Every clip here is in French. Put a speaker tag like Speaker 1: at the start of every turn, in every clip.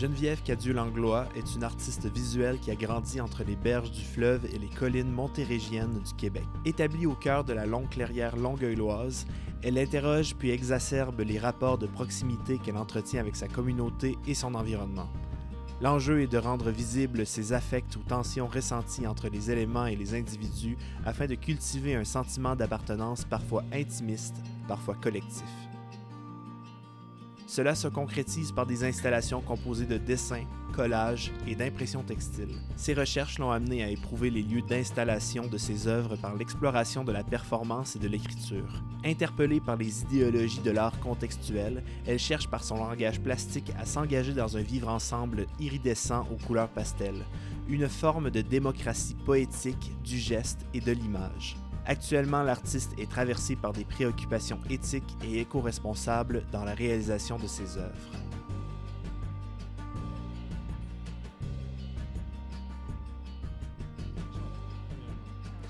Speaker 1: Geneviève Cadieux-Langlois est une artiste visuelle qui a grandi entre les berges du fleuve et les collines montérégiennes du Québec. Établie au cœur de la longue clairière longueuilloise, elle interroge puis exacerbe les rapports de proximité qu'elle entretient avec sa communauté et son environnement. L'enjeu est de rendre visibles ces affects ou tensions ressenties entre les éléments et les individus afin de cultiver un sentiment d'appartenance parfois intimiste, parfois collectif. Cela se concrétise par des installations composées de dessins, collages et d'impressions textiles. Ces recherches l'ont amené à éprouver les lieux d'installation de ses œuvres par l'exploration de la performance et de l'écriture. Interpellée par les idéologies de l'art contextuel, elle cherche par son langage plastique à s'engager dans un vivre ensemble iridescent aux couleurs pastel, une forme de démocratie poétique du geste et de l'image. Actuellement, l'artiste est traversé par des préoccupations éthiques et éco-responsables dans la réalisation de ses œuvres.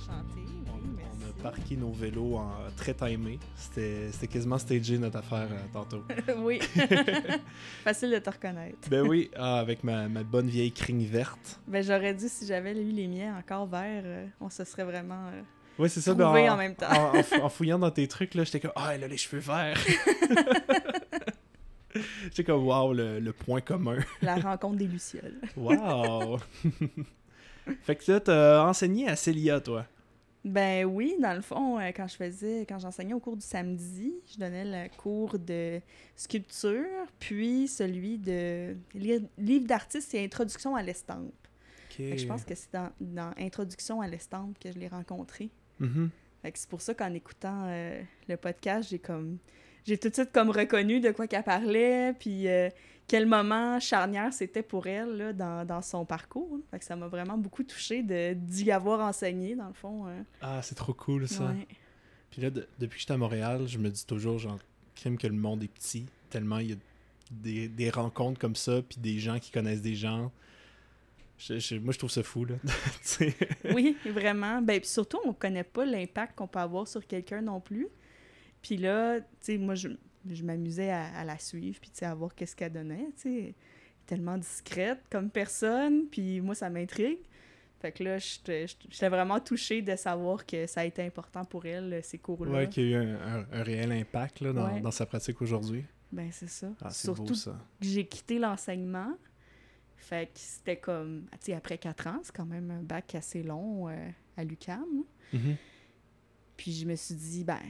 Speaker 1: On,
Speaker 2: merci.
Speaker 1: on a parqué nos vélos en très timé. C'était c'était quasiment stagé notre affaire euh, tantôt.
Speaker 2: oui. Facile de te reconnaître.
Speaker 1: ben oui, ah, avec ma, ma bonne vieille crigne verte.
Speaker 2: Ben, j'aurais dit, si j'avais eu les miens encore verts, euh, on se serait vraiment euh,
Speaker 1: Oui, c'est ça.
Speaker 2: en même temps.
Speaker 1: en, en fou- en fouillant dans tes trucs, là, j'étais comme, ah, elle a les cheveux verts. j'étais comme, wow, le, le point commun.
Speaker 2: La rencontre des Lucioles.
Speaker 1: Wow! fait que là, t'as enseigné à Célia, toi.
Speaker 2: Ben oui, dans le fond, euh, quand je faisais, quand j'enseignais au cours du samedi, je donnais le cours de sculpture, puis celui de li- livre d'artiste et introduction à l'estampe. Je pense que c'est dans, dans Introduction à l'estampe que je l'ai rencontré. Fait que c'est pour ça qu'en écoutant euh, le podcast, j'ai comme j'ai tout de suite comme reconnu de quoi qu'elle parlait, puis euh, quel moment charnière c'était pour elle là, dans, dans son parcours. Fait que ça m'a vraiment beaucoup touché d'y avoir enseigné dans le fond. euh.
Speaker 1: Ah, c'est trop cool, ça.
Speaker 2: Ouais.
Speaker 1: Puis là, de- depuis que j'étais à Montréal, je me dis toujours, genre, crime que le monde est petit, tellement il y a des, des rencontres comme ça, puis des gens qui connaissent des gens. Je- je- moi, je trouve ça fou, là.
Speaker 2: Oui, vraiment. Ben, surtout, on connaît pas l'impact qu'on peut avoir sur quelqu'un non plus. Puis là, tu sais, moi, je, je m'amusais à, à la suivre, puis tu sais, à voir qu'est-ce qu'elle donnait, tu sais. Tellement discrète comme personne, puis moi, ça m'intrigue. Fait que là, j'étais vraiment touchée de savoir que ça a été important pour elle, euh, ces cours-là.
Speaker 1: Ouais, qu'il y a eu un, un- un réel impact là, dans,
Speaker 2: Ouais.
Speaker 1: dans sa pratique aujourd'hui.
Speaker 2: Ben, c'est ça.
Speaker 1: Ah,
Speaker 2: Surtout
Speaker 1: beau, ça.
Speaker 2: que j'ai quitté l'enseignement. Fait que c'était comme, tu sais, après quatre ans, c'est quand même un bac assez long euh, à l'UQAM.
Speaker 1: Mhm.
Speaker 2: Puis je me suis dit, ben,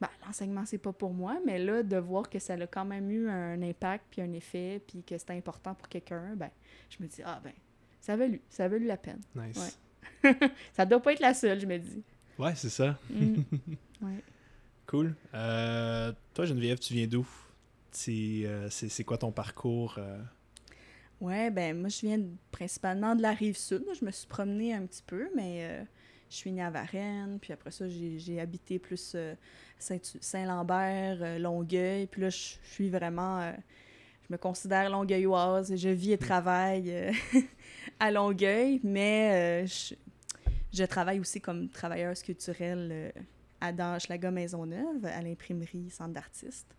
Speaker 2: ben l'enseignement, c'est pas pour moi, mais là, de voir que ça a quand même eu un impact, puis un effet, puis que c'était important pour quelqu'un, ben, je me dis, ah ben, ça a valu, ça a valu la peine.
Speaker 1: Nice.
Speaker 2: Ouais. Ça doit pas être la seule, je me dis.
Speaker 1: Ouais, c'est ça.
Speaker 2: Mm. ouais.
Speaker 1: Cool. Euh, toi, Geneviève, tu viens d'où? C'est euh, c'est quoi ton parcours?
Speaker 2: Ouais, ben, moi, je viens principalement de la rive sud. Je me suis promenée un petit peu, mais euh, je suis née à Varennes, puis après ça, j'ai habité plus euh, Saint- Saint-Lambert, euh, Longueuil, puis là, je suis vraiment... je me considère longueuilloise, je vis et travaille à Longueuil, mais je, travaille aussi comme travailleuse culturelle à dans Hochelaga Maisonneuve, à l'imprimerie Centre d'artistes.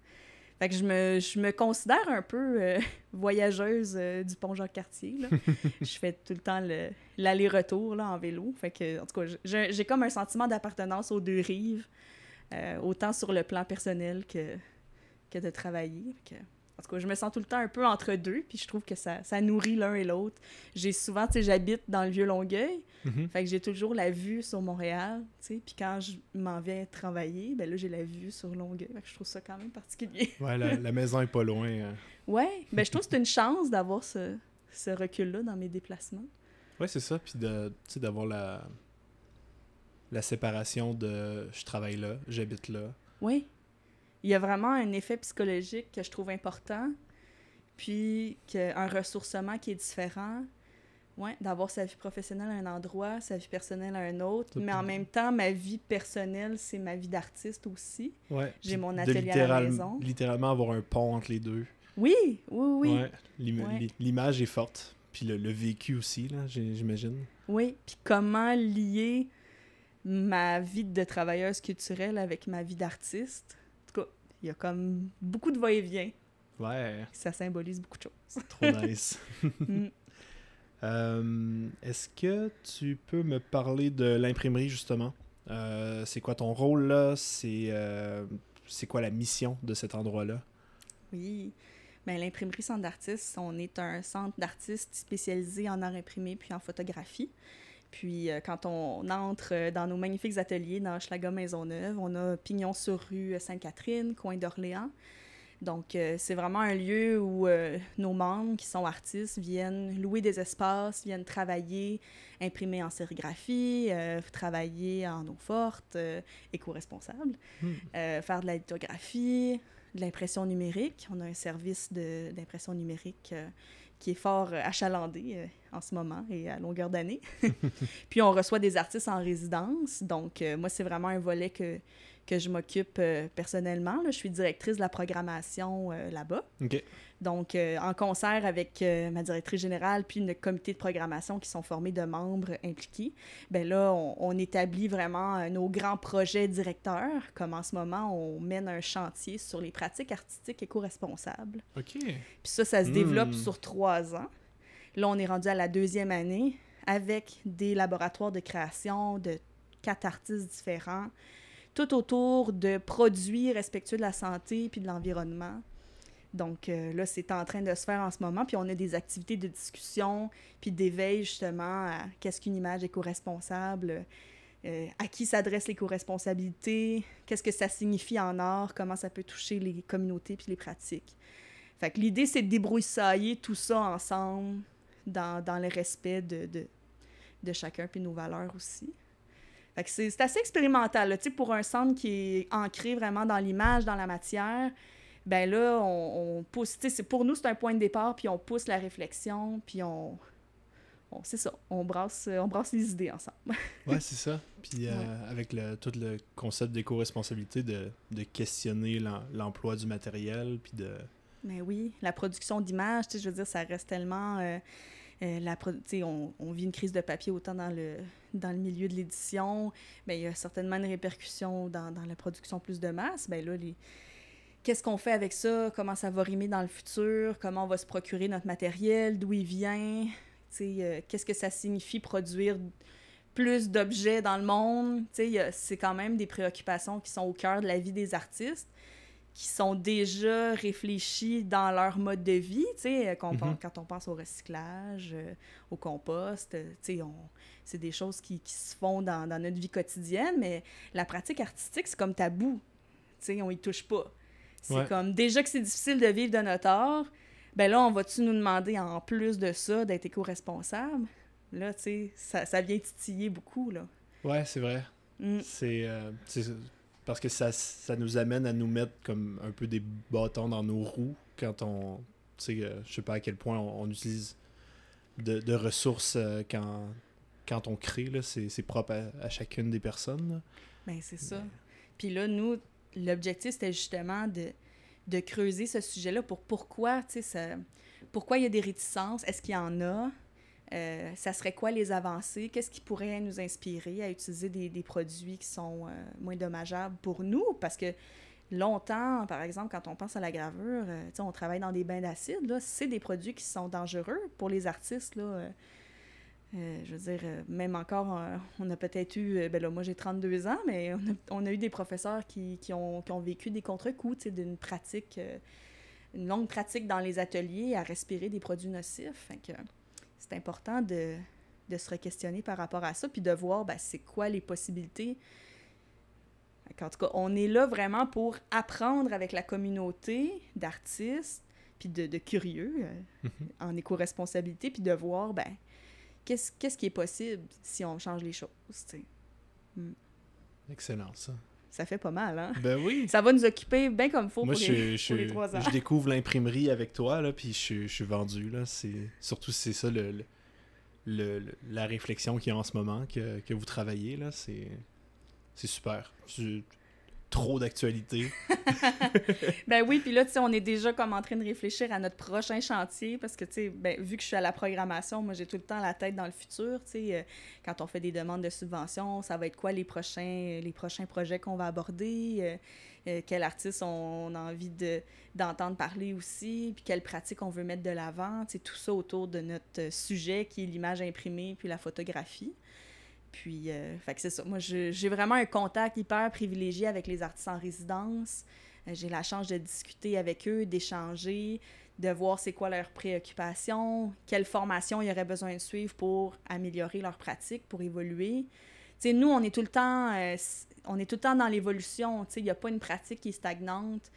Speaker 2: Fait que je me, je me considère un peu euh, voyageuse euh, du pont Jacques-Cartier. je fais tout le temps le- l'aller-retour là, en vélo. Fait que, en tout cas, j'ai j'ai comme un sentiment d'appartenance aux deux rives, euh, autant sur le plan personnel que, que de travailler. Fait que, en tout cas, je me sens tout le temps un peu entre deux, puis je trouve que ça, ça nourrit l'un et l'autre. J'ai souvent, tu sais, j'habite dans le Vieux-Longueuil,
Speaker 1: Mhm.
Speaker 2: fait que j'ai toujours la vue sur Montréal, tu sais, puis quand je m'en viens travailler, ben là, j'ai la vue sur Longueuil. Fait que je trouve ça quand même particulier.
Speaker 1: Ouais, la, la maison est pas loin. euh.
Speaker 2: Ouais, ben je trouve que c'est une chance d'avoir ce, ce recul-là dans mes déplacements.
Speaker 1: Ouais, c'est ça. Puis de, tu sais, d'avoir la, la séparation de je travaille là, j'habite là.
Speaker 2: Oui. Il y a vraiment un effet psychologique que je trouve important, puis que, un ressourcement qui est différent. Ouais, d'avoir sa vie professionnelle à un endroit, sa vie personnelle à un autre, mais en même temps, ma vie personnelle, c'est ma vie d'artiste aussi.
Speaker 1: Ouais.
Speaker 2: J'ai mon atelier à la maison.
Speaker 1: Littéralement avoir un pont entre les deux.
Speaker 2: Oui, oui, oui.
Speaker 1: Ouais. L'im-
Speaker 2: Ouais.
Speaker 1: l'i- L'image est forte. Puis le, le vécu aussi, là, j'imagine.
Speaker 2: Oui, puis comment lier ma vie de travailleuse culturelle avec ma vie d'artiste? Il y a comme beaucoup de va-et-vient.
Speaker 1: Ouais.
Speaker 2: Ça symbolise beaucoup de choses.
Speaker 1: Trop nice. Mm. Euh, est-ce que tu peux me parler de l'imprimerie, justement? Euh, c'est quoi ton rôle là? C'est c'est quoi la mission de cet endroit-là?
Speaker 2: Oui. Bien, l'imprimerie Centre d'artistes, on est un centre d'artistes spécialisé en art imprimé puis en photographie. Puis euh, quand on entre euh, dans nos magnifiques ateliers dans Schlager Maisonneuve, on a Pignon sur rue Sainte-Catherine, coin d'Orléans. Donc euh, c'est vraiment un lieu où nos membres qui sont artistes viennent louer des espaces, viennent travailler, imprimer en sérigraphie, travailler en eau forte, éco-responsable, hmm. faire de la lithographie, de l'impression numérique. On a un service d'impression numérique qui est fort euh, achalandé euh, en ce moment et à longueur d'année. puis on reçoit des artistes en résidence. Donc, euh, moi, c'est vraiment un volet que, que je m'occupe personnellement. Je suis directrice de la programmation là-bas. Donc, en concert avec ma directrice générale puis le comité de programmation qui sont formés de membres impliqués, ben là, on, on établit vraiment nos grands projets directeurs, comme en ce moment, on mène un chantier sur les pratiques artistiques éco-responsables.
Speaker 1: OK.
Speaker 2: Puis ça, ça se développe hmm. sur trois ans. Là, on est rendu à la deuxième année avec des laboratoires de création de quatre artistes différents, tout autour de produits respectueux de la santé puis de l'environnement. Donc euh, là, c'est en train de se faire en ce moment. Puis on a des activités de discussion, puis d'éveil justement à qu'est-ce qu'une image éco-responsable, euh, à qui s'adressent l'éco-responsabilité, qu'est-ce que ça signifie en art, comment ça peut toucher les communautés puis les pratiques. Fait que l'idée, c'est de débroussailler tout ça ensemble dans, dans le respect de, de, de chacun puis nos valeurs aussi. Fait que c'est assez expérimental. Là. Pour un centre qui est ancré vraiment dans l'image, dans la matière, ben là, on, on pousse. Pour nous, c'est un point de départ, puis on pousse la réflexion, puis on, c'est ça, on brasse, on brasse les idées ensemble.
Speaker 1: ouais, c'est ça. Puis euh, avec le, tout le concept d'éco-responsabilité, de, de, questionner l'emploi du matériel, puis de...
Speaker 2: Mais oui, la production d'images, je veux dire, ça reste tellement... Euh, euh, la on, on, vit une crise de papier autant dans le, dans le milieu de l'édition, mais il y a certainement une répercussion dans, dans la production plus de masse. Ben là, les, qu'est-ce qu'on fait avec ça, comment ça va rimer dans le futur, comment on va se procurer notre matériel, d'où il vient, euh, qu'est-ce que ça signifie produire plus d'objets dans le monde? C'est quand même des préoccupations qui sont au cœur de la vie des artistes, qui sont déjà réfléchies dans leur mode de vie. Quand, mm-hmm. quand on pense au recyclage, euh, au compost, euh, c'est des choses qui, qui, se font dans, dans, notre vie quotidienne, mais la pratique artistique, c'est comme tabou. sais on y touche pas. C'est comme déjà que c'est difficile de vivre de notre art, ben là, on va-tu nous demander en plus de ça d'être éco-responsable? Là, tu sais, ça, ça, vient titiller beaucoup, là.
Speaker 1: Ouais, c'est vrai. Mm. Euh, c'est parce que ça, ça nous amène à nous mettre comme un peu des bâtons dans nos roues quand on, tu sais, euh, je sais pas à quel point on, utilise de, de ressources euh, quand, quand on crée, là, c'est propre à, chacune des personnes.
Speaker 2: Ben, c'est ça. Puis là, nous, l'objectif, c'était justement de creuser ce sujet-là pour pourquoi, tu sais, pourquoi il y a des réticences, est-ce qu'il y en a, euh, ça serait quoi les avancées, qu'est-ce qui pourrait nous inspirer à utiliser des, des produits qui sont euh, moins dommageables pour nous, parce que longtemps, par exemple, quand on pense à la gravure, euh, on travaille dans des bains d'acide, c'est des produits qui sont dangereux pour les artistes, euh, je veux dire, euh, même encore, euh, on a peut-être eu, ben là, moi j'ai 32 ans, mais on a, eu des professeurs qui, qui, ont, qui ont, vécu des contre-coups d'une pratique, une longue pratique dans les ateliers à respirer des produits nocifs. c'est important de, de se re-questionner par rapport à ça, puis de voir ben, c'est quoi les possibilités. En tout cas, on est là vraiment pour apprendre avec la communauté d'artistes, puis de, de curieux mm-hmm. en éco-responsabilité, puis de voir, ben, qu'est-ce qui est possible si on change les choses,
Speaker 1: hmm. Excellent, ça.
Speaker 2: Ça fait pas mal, hein?
Speaker 1: Ben oui.
Speaker 2: Ça va nous occuper bien comme il faut pour, les, trois ans.
Speaker 1: Je découvre l'imprimerie avec toi, là, puis je, suis vendu, là. Surtout c'est ça le, le, la réflexion qu'il y a en ce moment, que, que vous travaillez, là. C'est super. Trop d'actualité.
Speaker 2: ben oui, puis là, tu sais, on est déjà comme en train de réfléchir à notre prochain chantier parce que, tu sais, ben, vu que je suis à la programmation, moi, j'ai tout le temps la tête dans le futur, tu sais. Euh, quand on fait des demandes de subventions, ça va être quoi les prochains, les prochains projets qu'on va aborder? Euh, euh, quel artiste on, a envie de, d'entendre parler aussi, puis quelle pratique on veut mettre de l'avant, tu sais, tout ça autour de notre sujet qui est l'image imprimée puis la photographie. Puis, euh, fait que c'est ça. Moi, j'ai vraiment un contact hyper privilégié avec les artistes en résidence. Euh, j'ai la chance de discuter avec eux, d'échanger, de voir c'est quoi leurs préoccupations, quelle formation ils auraient besoin de suivre pour améliorer leur pratique, pour évoluer. Tu sais, nous, on est tout le temps, euh, on est tout le temps dans l'évolution. Il n'y a pas une pratique qui est stagnante.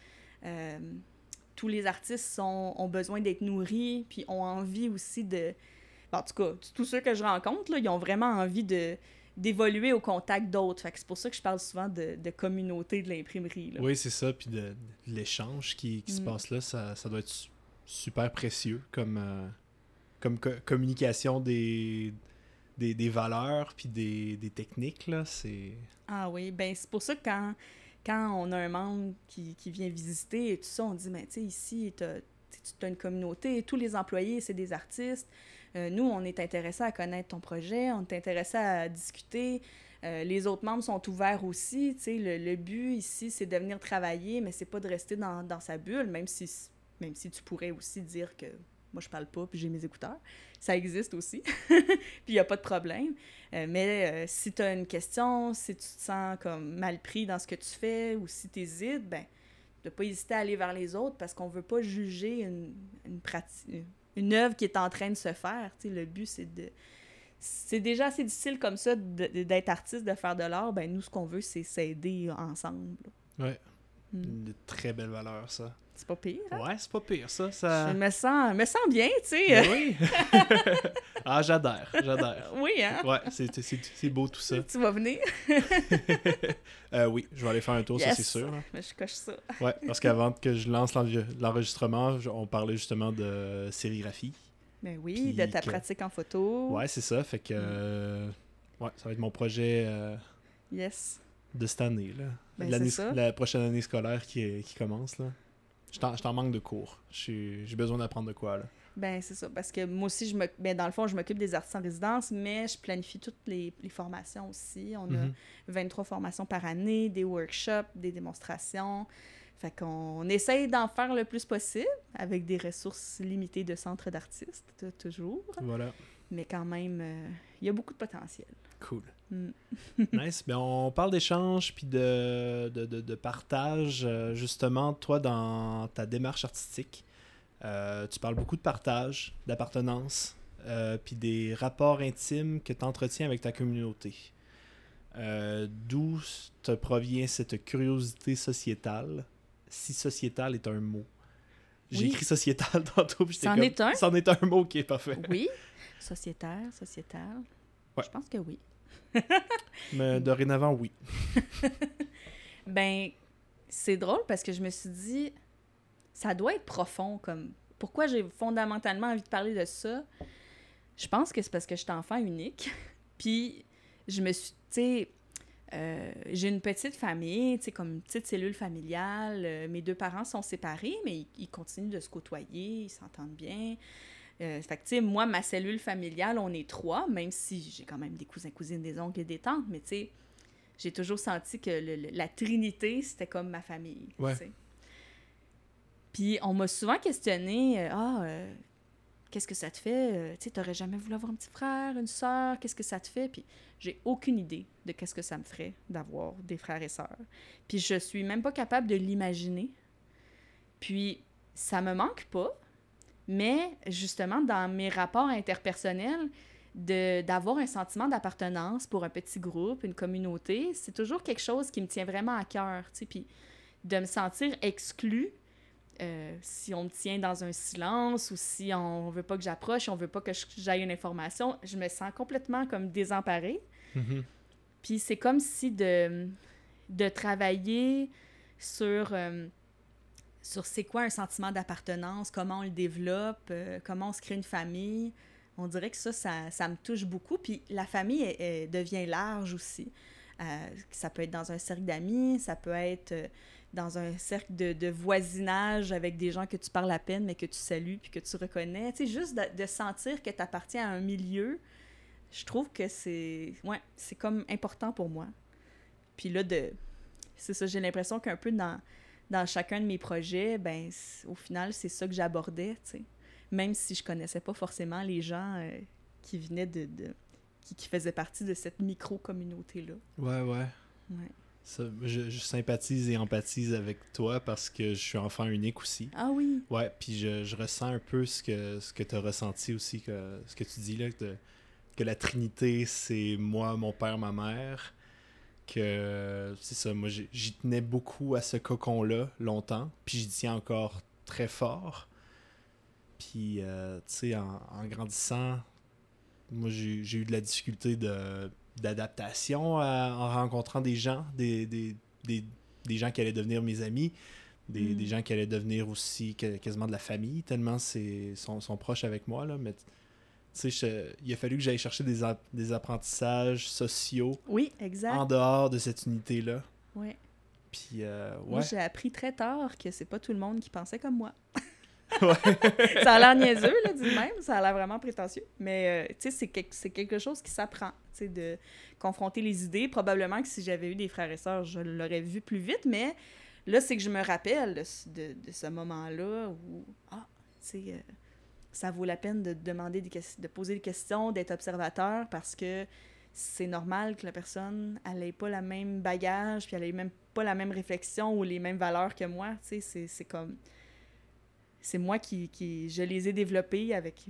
Speaker 2: tous les artistes ont besoin d'être nourris, puis ont envie aussi de, en tout cas, tous ceux que je rencontre, là, ils ont vraiment envie de d'évoluer au contact d'autres. c'est pour ça que je parle souvent de, de communauté de l'imprimerie.
Speaker 1: Oui, c'est ça. Puis de, l'échange qui, qui se mm. passe là, ça, ça, doit être super précieux comme, euh, comme communication des, des, des, valeurs puis des, des techniques. Là.
Speaker 2: Ah oui, ben c'est pour ça que quand, quand on a un membre qui, qui vient visiter et tout ça, on dit, mais tu sais, ici, tu as, une communauté, tous les employés, c'est des artistes. Euh, nous, on est intéressé à connaître ton projet, on est intéressé à discuter. Euh, les autres membres sont ouverts aussi. Le, le but ici, c'est de venir travailler, mais c'est pas de rester dans, dans, sa bulle, même si, même si tu pourrais aussi dire que moi, je parle pas, puis j'ai mes écouteurs. Ça existe aussi. puis il n'y a pas de problème. Euh, mais si tu as une question, si tu te sens comme mal pris dans ce que tu fais ou si tu hésites, ben, de pas hésiter à aller vers les autres parce qu'on veut pas juger une pratique une œuvre qui est en train de se faire. le but, c'est de. C'est déjà assez difficile comme ça d'être artiste, de faire de l'art. Ben, nous, ce qu'on veut, c'est s'aider ensemble.
Speaker 1: Ouais. Hmm. Une très belle valeur, ça.
Speaker 2: C'est pas pire. Hein?
Speaker 1: Ouais, c'est pas pire, ça. ça...
Speaker 2: Je me sens, me sens bien, tu sais.
Speaker 1: Ben oui. ah, j'adore, j'adore.
Speaker 2: Oui, hein?
Speaker 1: Ouais, c'est beau tout ça.
Speaker 2: Tu vas venir?
Speaker 1: euh, oui, je vais aller faire un tour, ça c'est sûr.
Speaker 2: Mais je coche ça.
Speaker 1: ouais, parce qu'avant que je lance l'enregistrement, on parlait justement de sérigraphie.
Speaker 2: Ben oui, de ta pratique en photo.
Speaker 1: Ouais, c'est ça. Fait que. Euh, ouais, ça va être mon projet. Euh,
Speaker 2: yes.
Speaker 1: De cette année, là. Ben, la prochaine année scolaire qui, qui commence, là. Je t'en manque de cours. J'ai besoin d'apprendre de quoi, là.
Speaker 2: Ben, c'est ça. Parce que moi aussi, je me, ben, dans le fond, je m'occupe des artistes en résidence, mais je planifie toutes les, les formations aussi. On a 23 mhm. formations par année, des workshops, des démonstrations. Fait qu'on essaye d'en faire le plus possible avec des ressources limitées de centres d'artistes, toujours.
Speaker 1: Voilà.
Speaker 2: Mais quand même, euh, il y a beaucoup de potentiel.
Speaker 1: Cool. Mm. nice. Ben, on parle d'échange puis de, de, de, partage. Euh, justement, toi, dans ta démarche artistique, euh, tu parles beaucoup de partage, d'appartenance, euh, puis des rapports intimes que tu entretiens avec ta communauté. D'où te provient cette curiosité sociétale, si sociétale est un mot? J'ai écrit sociétal tantôt.
Speaker 2: C'en est un?
Speaker 1: C'en est un mot qui est parfait.
Speaker 2: Oui. Sociétaire, sociétal. Je pense que oui.
Speaker 1: Mais dorénavant, oui.
Speaker 2: ben, c'est drôle parce que je me suis dit, ça doit être profond. comme Pourquoi j'ai fondamentalement envie de parler de ça? Je pense que c'est parce que je suis enfant unique. Puis, je me suis, tu sais, euh, j'ai une petite famille, tu sais, comme une petite cellule familiale. Euh, mes deux parents sont séparés, mais ils continuent de se côtoyer, ils s'entendent bien. Euh, fait que, tu sais, moi, ma cellule familiale, on est trois, même si j'ai quand même des cousins, cousines, des oncles et des tantes, mais tu sais, j'ai toujours senti que la trinité, c'était comme ma famille.
Speaker 1: Ouais.
Speaker 2: Puis on m'a souvent questionné, euh, ah, euh, qu'est-ce que ça te fait? tu sais, t'aurais jamais voulu avoir un petit frère, une soeur, qu'est-ce que ça te fait? Puis j'ai aucune idée de qu'est-ce que ça me ferait d'avoir des frères et sœurs. Puis je suis même pas capable de l'imaginer. Puis ça me manque pas, mais justement, dans mes rapports interpersonnels, d'avoir un sentiment d'appartenance pour un petit groupe, une communauté, c'est toujours quelque chose qui me tient vraiment à cœur. Puis de me sentir exclue, euh, si on me tient dans un silence ou si on veut pas que j'approche, on veut pas que j'aille une information, je me sens complètement comme désemparée. Mm-hmm. Puis c'est comme si de, de travailler sur... Euh, sur c'est quoi un sentiment d'appartenance, comment on le développe, euh, comment on se crée une famille. On dirait que ça, ça, me touche beaucoup. Puis la famille devient large aussi. ça peut être dans un cercle d'amis, ça peut être euh, dans un cercle de, voisinage avec des gens que tu parles à peine, mais que tu salues puis que tu reconnais. Tu sais, juste de, de sentir que tu appartiens à un milieu, je trouve que c'est ouais, c'est comme important pour moi. Puis là, de c'est ça, j'ai l'impression qu'un peu dans, dans chacun de mes projets, ben au final, c'est ça que j'abordais, tu sais. Même si je connaissais pas forcément les gens euh, qui venaient de, de qui, qui, faisaient partie de cette micro-communauté-là.
Speaker 1: Ouais, ouais.
Speaker 2: Ouais.
Speaker 1: Ça, je, je, sympathise et empathise avec toi parce que je suis enfant unique aussi.
Speaker 2: Ah oui?
Speaker 1: Ouais, puis je, je ressens un peu ce que, ce que tu as ressenti aussi, que, ce que tu dis là, que la Trinité, c'est moi, mon père, ma mère. Que c'est ça, moi j'y tenais beaucoup à ce cocon-là longtemps, puis j'y tiens encore très fort. Puis, euh, tu sais, en, en, grandissant, moi j'ai eu de la difficulté d'adaptation en rencontrant des gens, des, des, des, des, gens qui allaient devenir mes amis, des, mm. des, gens qui allaient devenir aussi quasiment de la famille, tellement c'est sont, sont proches avec moi. Là, mais il a fallu que j'aille chercher des, des apprentissages sociaux
Speaker 2: oui, exact.
Speaker 1: en dehors de cette unité-là.
Speaker 2: Oui.
Speaker 1: Puis, euh, ouais.
Speaker 2: Moi, j'ai appris très tard que c'est pas tout le monde qui pensait comme moi.
Speaker 1: Ouais.
Speaker 2: ça a l'air niaiseux, là, dit même. Ça a l'air vraiment prétentieux. Mais, euh, tu sais, c'est que, quelque chose qui s'apprend, tu sais, de confronter les idées. Probablement que si j'avais eu des frères et sœurs, je l'aurais vu plus vite. Mais là, c'est que je me rappelle de, de, de ce moment-là où, ah, tu sais, euh, ça vaut la peine de demander des de poser des questions, d'être observateur parce que c'est normal que la personne n'ait pas la même bagage puis elle ait même pas la même réflexion ou les mêmes valeurs que moi tu sais c'est comme c'est moi qui, qui je les ai développées avec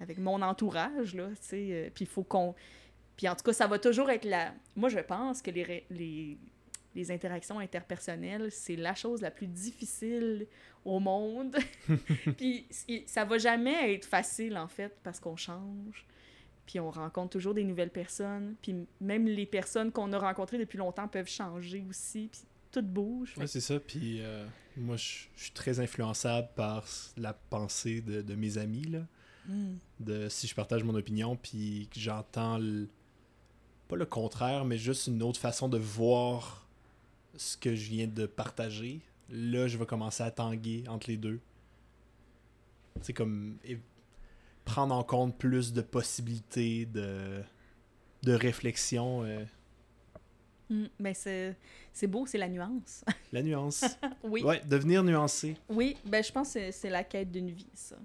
Speaker 2: avec mon entourage là tu sais euh, puis il faut qu'on puis en tout cas ça va toujours être la moi je pense que les, les les interactions interpersonnelles, c'est la chose la plus difficile au monde. puis ça va jamais être facile, en fait, parce qu'on change. Puis on rencontre toujours des nouvelles personnes. Puis même les personnes qu'on a rencontrées depuis longtemps peuvent changer aussi. Puis tout bouge.
Speaker 1: Ouais, c'est ça. Puis euh, moi, je suis très influençable par la pensée de, de mes amis, là.
Speaker 2: Mm.
Speaker 1: De si je partage mon opinion, puis que j'entends pas le contraire, mais juste une autre façon de voir ce que je viens de partager, là, je vais commencer à tanguer entre les deux. C'est comme prendre en compte plus de possibilités de, de réflexion. Euh.
Speaker 2: Mm, ben c'est, c'est beau, c'est la nuance.
Speaker 1: la nuance.
Speaker 2: oui.
Speaker 1: Ouais, devenir nuancé.
Speaker 2: Oui, ben je pense que c'est la quête d'une vie, ça.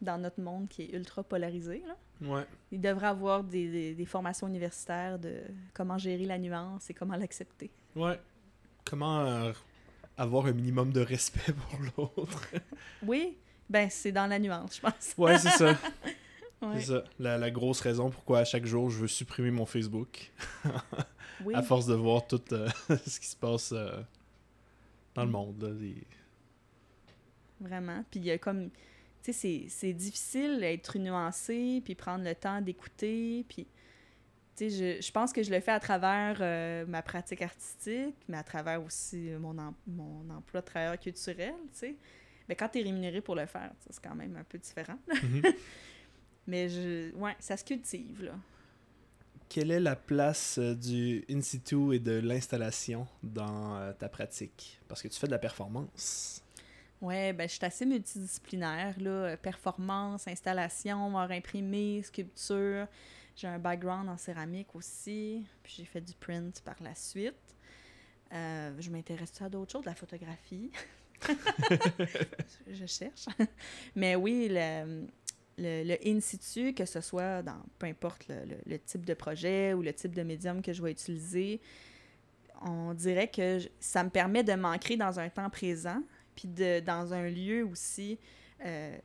Speaker 2: Dans notre monde qui est ultra polarisé. Là.
Speaker 1: Ouais.
Speaker 2: Il devrait avoir des, des, des formations universitaires de comment gérer la nuance et comment l'accepter.
Speaker 1: Ouais comment euh, avoir un minimum de respect pour l'autre.
Speaker 2: oui, ben c'est dans la nuance, je pense.
Speaker 1: ouais, c'est ça. ouais. C'est ça. La, la, grosse raison pourquoi à chaque jour je veux supprimer mon Facebook. oui. À force de voir tout euh, ce qui se passe euh, dans le monde. Là, les...
Speaker 2: Vraiment. Puis il y a comme. Tu sais, c'est difficile d'être nuancé, puis prendre le temps d'écouter, puis je, je, pense que je le fais à travers euh, ma pratique artistique, mais à travers aussi mon, em mon emploi de travailleur culturel, tu sais. Mais quand tu es rémunéré pour le faire, c'est quand même un peu différent. Mm -hmm. mais je, ouais, ça se cultive, là.
Speaker 1: Quelle est la place euh, du in situ et de l'installation dans euh, ta pratique? Parce que tu fais de la performance.
Speaker 2: Ouais, ben je suis assez multidisciplinaire, là. Performance, installation, art imprimé, sculpture. J'ai un background en céramique aussi, puis j'ai fait du print par la suite. Euh, je m'intéresse à d'autres choses, de la photographie. je cherche. Mais oui, le, le, le, in situ, que ce soit dans peu importe le, le, le, type de projet ou le type de médium que je vais utiliser, on dirait que ça me permet de m'ancrer dans un temps présent, puis de, dans un lieu aussi euh,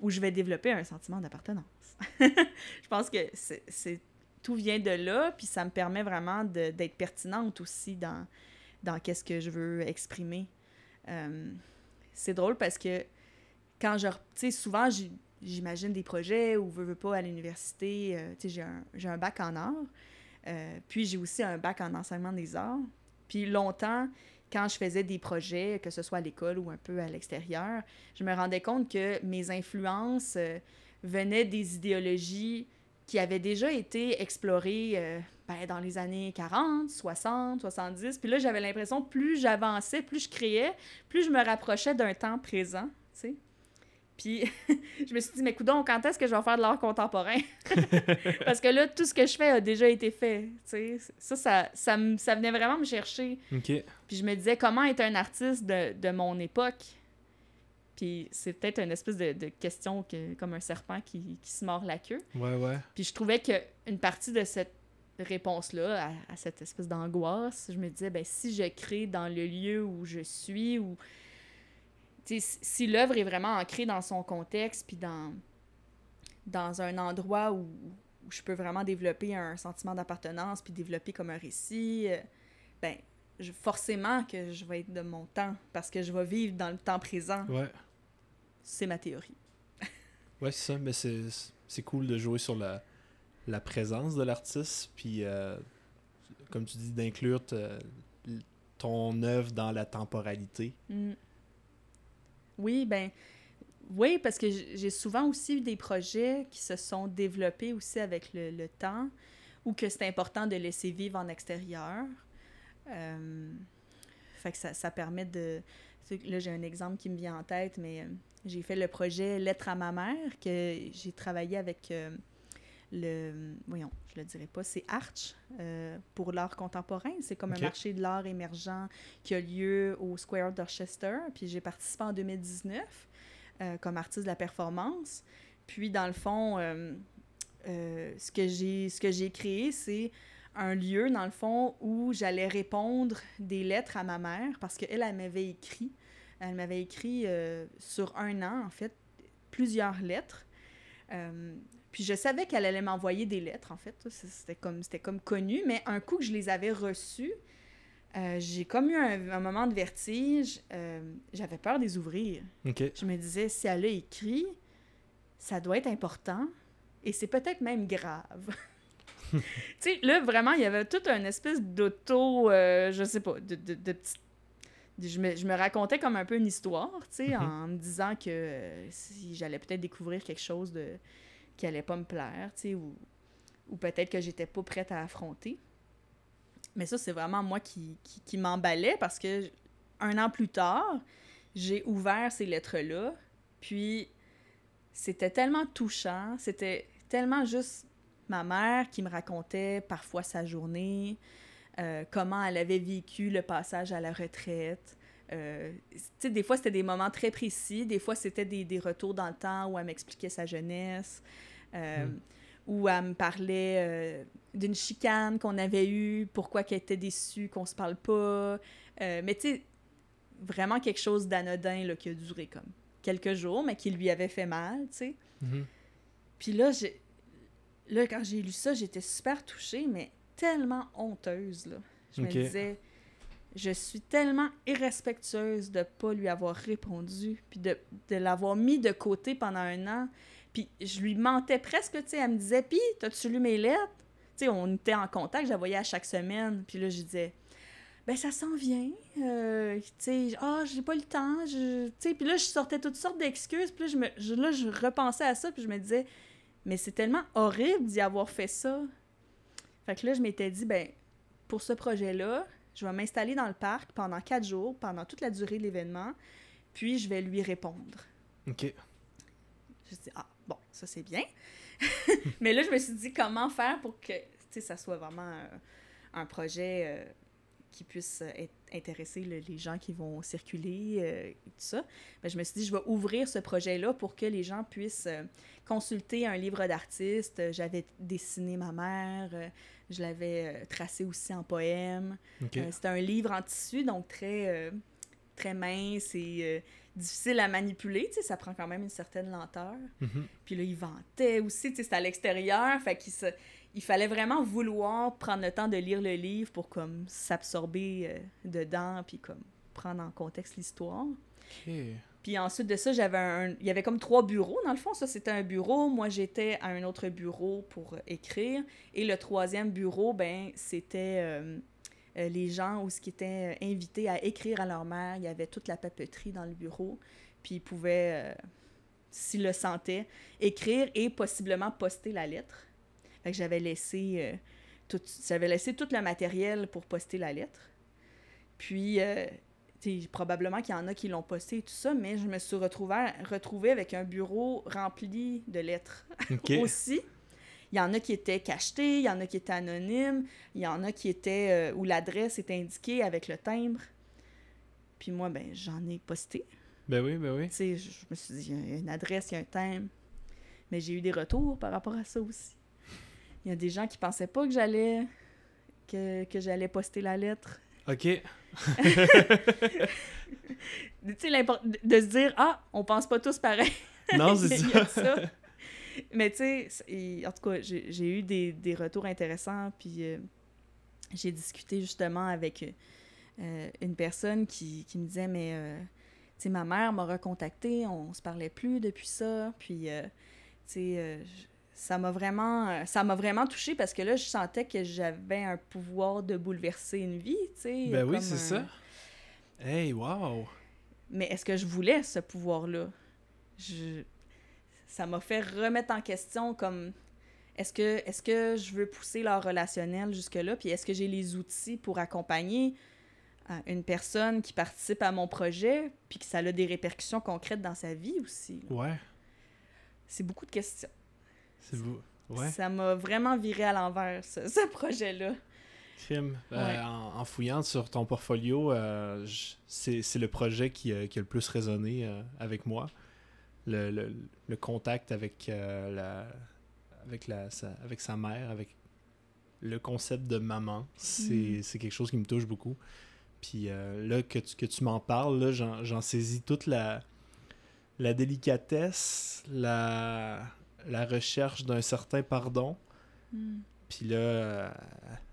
Speaker 2: où je vais développer un sentiment d'appartenance. je pense que c'est tout vient de là, puis ça me permet vraiment d'être pertinente aussi dans, dans qu'est-ce que je veux exprimer. Euh, c'est drôle parce que quand je... Tu sais, souvent, j'imagine des projets où je veux pas à l'université. Euh, tu sais, j'ai un, un, bac en art, euh, puis j'ai aussi un bac en enseignement des arts. Puis longtemps, quand je faisais des projets, que ce soit à l'école ou un peu à l'extérieur, je me rendais compte que mes influences venaient des idéologies qui avaient déjà été explorées euh, ben, dans les années 40, 60, 70. Puis là, j'avais l'impression, plus j'avançais, plus je créais, plus je me rapprochais d'un temps présent, tu sais. Puis je me suis dit, mais coudon, quand est-ce que je vais faire de l'art contemporain? Parce que là, tout ce que je fais a déjà été fait. Tu sais. Ça, ça, ça, ça, venait vraiment me chercher. Puis je me disais, comment être un artiste de, de mon époque? Puis c'est peut-être une espèce de, de question que, comme un serpent qui, qui, se mord la queue.
Speaker 1: Ouais, ouais.
Speaker 2: Puis je trouvais qu'une partie de cette réponse-là, à, à, cette espèce d'angoisse, je me disais, ben si je crée dans le lieu où je suis, ou si l'œuvre est vraiment ancrée dans son contexte, puis dans, dans un endroit où, où je peux vraiment développer un sentiment d'appartenance, puis développer comme un récit, euh, ben, je, forcément que je vais être de mon temps, parce que je vais vivre dans le temps présent.
Speaker 1: Ouais.
Speaker 2: C'est ma théorie.
Speaker 1: ouais, c'est ça, mais c'est cool de jouer sur la, la présence de l'artiste, puis euh, comme tu dis, d'inclure ton œuvre dans la temporalité.
Speaker 2: Mm. Oui, ben oui, parce que j'ai souvent aussi eu des projets qui se sont développés aussi avec le, le temps ou que c'est important de laisser vivre en extérieur. Euh, fait que ça, ça, permet de... Là, j'ai un exemple qui me vient en tête, mais euh, j'ai fait le projet Lettre à ma mère, que j'ai travaillé avec euh, le... Voyons, je le dirais pas, c'est Arch euh, pour l'art contemporain. C'est comme okay. un marché de l'art émergent qui a lieu au Square d'Orchester. Puis j'ai participé en 2019 euh, comme artiste de la performance. Puis dans le fond, ce que j'ai ce que j'ai créé, c'est un lieu, dans le fond, où j'allais répondre des lettres à ma mère parce qu'elle, elle m'avait écrit. Elle m'avait écrit euh, sur un an, en fait, plusieurs lettres. Euh, puis je savais qu'elle allait m'envoyer des lettres, en fait. C'était comme, comme connu, mais un coup que je les avais reçues, euh, j'ai comme eu un, un, moment de vertige. Euh, J'avais peur de les ouvrir.
Speaker 1: Okay.
Speaker 2: Je me disais, si elle a écrit, ça doit être important et c'est peut-être même grave. tu sais, là, vraiment, il y avait toute une espèce d'auto, euh, je sais pas, de, de, de petite je me, je me, racontais comme un peu une histoire, tu sais, mm -hmm. en me disant que euh, si j'allais peut-être découvrir quelque chose de qui allait pas me plaire, tu sais, ou, ou peut-être que j'étais pas prête à affronter. Mais ça, c'est vraiment moi qui, qui, qui m'emballait parce que un an plus tard, j'ai ouvert ces lettres-là, puis c'était tellement touchant, c'était tellement juste ma mère qui me racontait parfois sa journée, euh, comment elle avait vécu le passage à la retraite. Euh, des fois, c'était des moments très précis. Des fois, c'était des, des, retours dans le temps où elle m'expliquait sa jeunesse. Euh, mm. Où elle me parlait euh, d'une chicane qu'on avait eue, pourquoi qu'elle était déçue, qu'on se parle pas. mais tu sais, vraiment quelque chose d'anodin qui a duré comme quelques jours, mais qui lui avait fait mal, tu sais.
Speaker 1: Mm -hmm.
Speaker 2: Puis là, là, quand j'ai lu ça, j'étais super touchée, mais tellement honteuse, là. Je okay. me disais, je suis tellement irrespectueuse de pas lui avoir répondu, puis de, de l'avoir mis de côté pendant un an. Puis je lui mentais presque, tu sais, elle me disait, puis, t'as-tu lu mes lettres? Tu sais, on était en contact, je la voyais à chaque semaine. Puis là, je disais, ben ça s'en vient. Euh, tu sais, ah, oh, j'ai pas le temps. Tu sais, puis là, je sortais toutes sortes d'excuses. Puis là je, me, je, là, je repensais à ça, puis je me disais, mais c'est tellement horrible d'y avoir fait ça. Fait que là, je m'étais dit, ben, pour ce projet-là, je vais m'installer dans le parc pendant quatre jours, pendant toute la durée de l'événement, puis je vais lui répondre.
Speaker 1: OK.
Speaker 2: Je me dit, ah, bon, ça c'est bien. Mais là, je me suis dit, comment faire pour que, ça soit vraiment euh, un projet euh, qui puisse être, intéresser le, les gens qui vont circuler euh, et tout ça. Ben, je me suis dit, je vais ouvrir ce projet-là pour que les gens puissent euh, consulter un livre d'artiste. J'avais dessiné ma mère, euh, je l'avais tracé aussi en poème.
Speaker 1: Okay.
Speaker 2: C'était un livre en tissu, donc très, très mince et difficile à manipuler, tu sais, ça prend quand même une certaine lenteur.
Speaker 1: Mm -hmm.
Speaker 2: Puis là, il ventait aussi, tu sais, c'était à l'extérieur, fait qu'il se il fallait vraiment vouloir prendre le temps de lire le livre pour comme s'absorber euh, dedans puis comme prendre en contexte l'histoire.
Speaker 1: Okay.
Speaker 2: Puis ensuite de ça, j'avais un il y avait comme trois bureaux dans le fond, ça c'était un bureau, moi j'étais à un autre bureau pour euh, écrire. Et le troisième bureau ben c'était euh, euh, les gens où ce qui étaient invités à écrire à leur mère, il y avait toute la papeterie dans le bureau, puis ils pouvaient s'ils le sentaient écrire et possiblement poster la lettre. Fait que j'avais laissé tout, j'avais laissé tout le matériel pour poster la lettre. Puis, euh, tu sais, probablement qu'il y en a qui l'ont posté et tout ça, mais je me suis retrouvée, retrouvée avec un bureau rempli de lettres aussi. Il y en a qui étaient cachetées, il y en a qui étaient anonymes, il y en a qui étaient euh, où l'adresse est indiquée avec le timbre. Puis moi, ben, j'en ai posté.
Speaker 1: Ben oui, ben oui.
Speaker 2: Tu je me suis dit, il y a une adresse, il y a un timbre. Mais j'ai eu des retours par rapport à ça aussi. Il y a des gens qui pensaient pas que j'allais que, que j'allais poster la lettre.
Speaker 1: OK.
Speaker 2: Tu sais, l'import- de se dire, ah, on pense pas tous pareil.
Speaker 1: Non, c'est ça.
Speaker 2: ça. Mais tu sais, en tout cas, j'ai eu des, des retours intéressants, puis euh, j'ai discuté justement avec euh, une personne qui, qui me disait, mais euh, tu sais, ma mère m'a recontacté, on se parlait plus depuis ça, puis euh, tu sais, euh, ça m'a vraiment, euh, ça m'a vraiment touchée parce que là, je sentais que j'avais un pouvoir de bouleverser une vie, tu sais.
Speaker 1: Ben oui, c'est
Speaker 2: un-
Speaker 1: ça. Hey, wow.
Speaker 2: mais est-ce que je voulais ce pouvoir-là? Je... Ça m'a fait remettre en question comme est-ce que, est que je veux pousser leur relationnel jusque-là? Puis est-ce que j'ai les outils pour accompagner euh, une personne qui participe à mon projet, puis que ça a des répercussions concrètes dans sa vie aussi? là?
Speaker 1: Ouais.
Speaker 2: C'est beaucoup de questions.
Speaker 1: C'est beau. Ouais.
Speaker 2: Ça m'a vraiment viré à l'envers, ce, ce projet-là.
Speaker 1: Crime. Euh,
Speaker 2: Ouais.
Speaker 1: en, en fouillant sur ton portfolio, euh, c'est c'est le projet qui, a- qui a le plus résonné euh, avec moi. Le, le- le contact avec, euh, la, avec, la, sa, avec sa mère, avec le concept de maman, c'est
Speaker 2: Mm.
Speaker 1: c'est quelque chose qui me touche beaucoup. Puis euh, là, que tu, que tu m'en parles, là, j'en j'en saisis toute la, la délicatesse, la, la recherche d'un certain pardon.
Speaker 2: Hmm.
Speaker 1: Puis là, euh,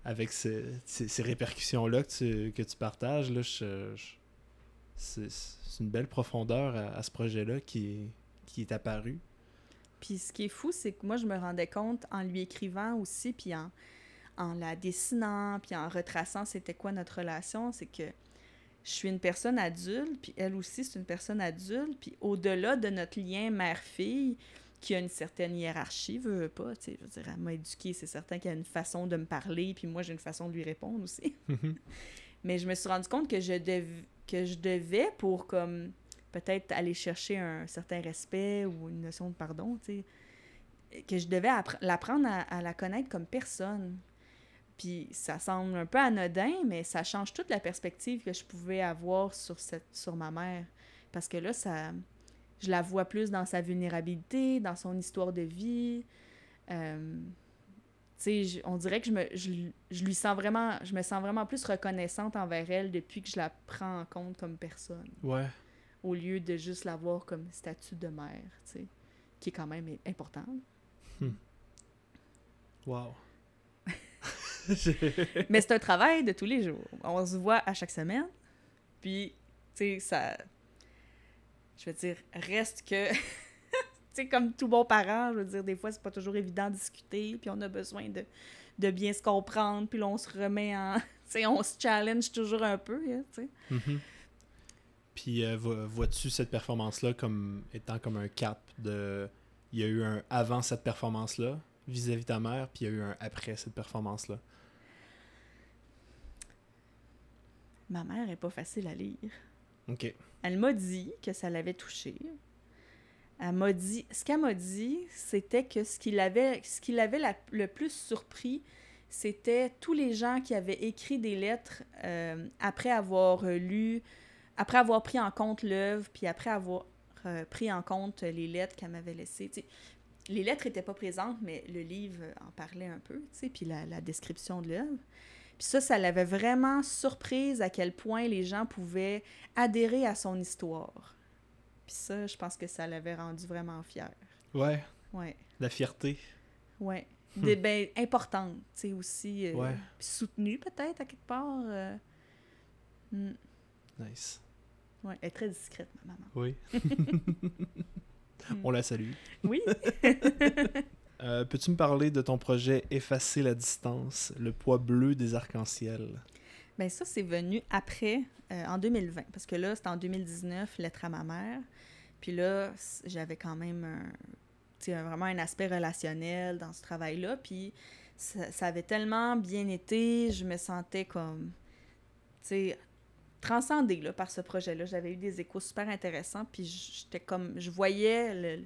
Speaker 1: avec ce- ces, ces répercussions-là que tu, que tu partages, là, je- je- c'est c'est une belle profondeur à, à ce projet-là qui, est- qui est apparu.
Speaker 2: Puis ce qui est fou, c'est que moi, je me rendais compte en lui écrivant aussi, puis en, en la dessinant, puis en retraçant c'était quoi notre relation, c'est que je suis une personne adulte, puis elle aussi, c'est une personne adulte, puis au-delà de notre lien mère-fille, qui a une certaine hiérarchie, veut, veut pas, tu sais, je veux dire, elle m'a éduquée, c'est certain qu'il y a une façon de me parler, puis moi, j'ai une façon de lui répondre aussi. Mais je me suis rendu compte que je, dev- que je devais, pour comme peut-être aller chercher un certain respect ou une notion de pardon, tu sais, que je devais appre- l'apprendre à, à la connaître comme personne. Puis ça semble un peu anodin, mais ça change toute la perspective que je pouvais avoir sur, cette, sur ma mère. Parce que là, ça, je la vois plus dans sa vulnérabilité, dans son histoire de vie. Euh, tu sais, je- on dirait que je me, je, je lui sens vraiment, je me sens vraiment plus reconnaissante envers elle depuis que je la prends en compte comme personne,
Speaker 1: Ouais.
Speaker 2: au lieu de juste la voir comme statut de mère, tu sais, qui est quand même important.
Speaker 1: Wow.
Speaker 2: Mais c'est un travail de tous les jours. On se voit à chaque semaine, puis, tu sais, ça... Je veux dire, reste que... tu sais, comme tout bon parent, je veux dire, des fois, c'est pas toujours évident de discuter, puis on a besoin de, de bien se comprendre, puis là, on se remet en... Tu sais, on se challenge toujours un peu, hein, tu sais.
Speaker 1: Mhm. Puis euh, vo- vois-tu cette performance-là comme étant comme un cap de... Il y a eu un avant cette performance-là vis-à-vis ta mère, puis il y a eu un après cette performance-là?
Speaker 2: Ma mère est pas facile à lire. Elle m'a dit que ça l'avait touchée. Elle m'a dit, ce qu'elle m'a dit, c'était que ce qui l'avait, ce qui l'avait la- le plus surpris, c'était tous les gens qui avaient écrit des lettres euh, après avoir lu, après avoir pris en compte l'œuvre, puis après avoir euh, pris en compte les lettres qu'elle m'avait laissées. Les lettres n'étaient pas présentes, mais le livre en parlait un peu, puis la description de l'œuvre. Puis ça, ça l'avait vraiment surprise à quel point les gens pouvaient adhérer à son histoire. Puis ça, je pense que ça l'avait rendu vraiment fière.
Speaker 1: Ouais.
Speaker 2: Ouais,
Speaker 1: La fierté.
Speaker 2: ouais. Des, ben, importante, tu sais, aussi. euh,
Speaker 1: Ouais.
Speaker 2: soutenue, peut-être, à quelque part. euh. Hmm.
Speaker 1: Nice.
Speaker 2: Ouais, elle est très discrète, ma maman.
Speaker 1: Oui. On la salue.
Speaker 2: Oui?
Speaker 1: Euh, Peux-tu me parler de ton projet Effacer la distance, le poids bleu des arcs-en-ciel?
Speaker 2: Ben ça, c'est venu après, euh, en 2020. Parce que là, c'était en 2019, Lettre à ma mère. Puis là, j'avais quand même un, vraiment un aspect relationnel dans ce travail-là. Puis, ça, avait tellement bien été, je me sentais comme, tu sais, transcendée par ce projet-là. J'avais eu des échos super intéressants, puis j'étais comme, je voyais le-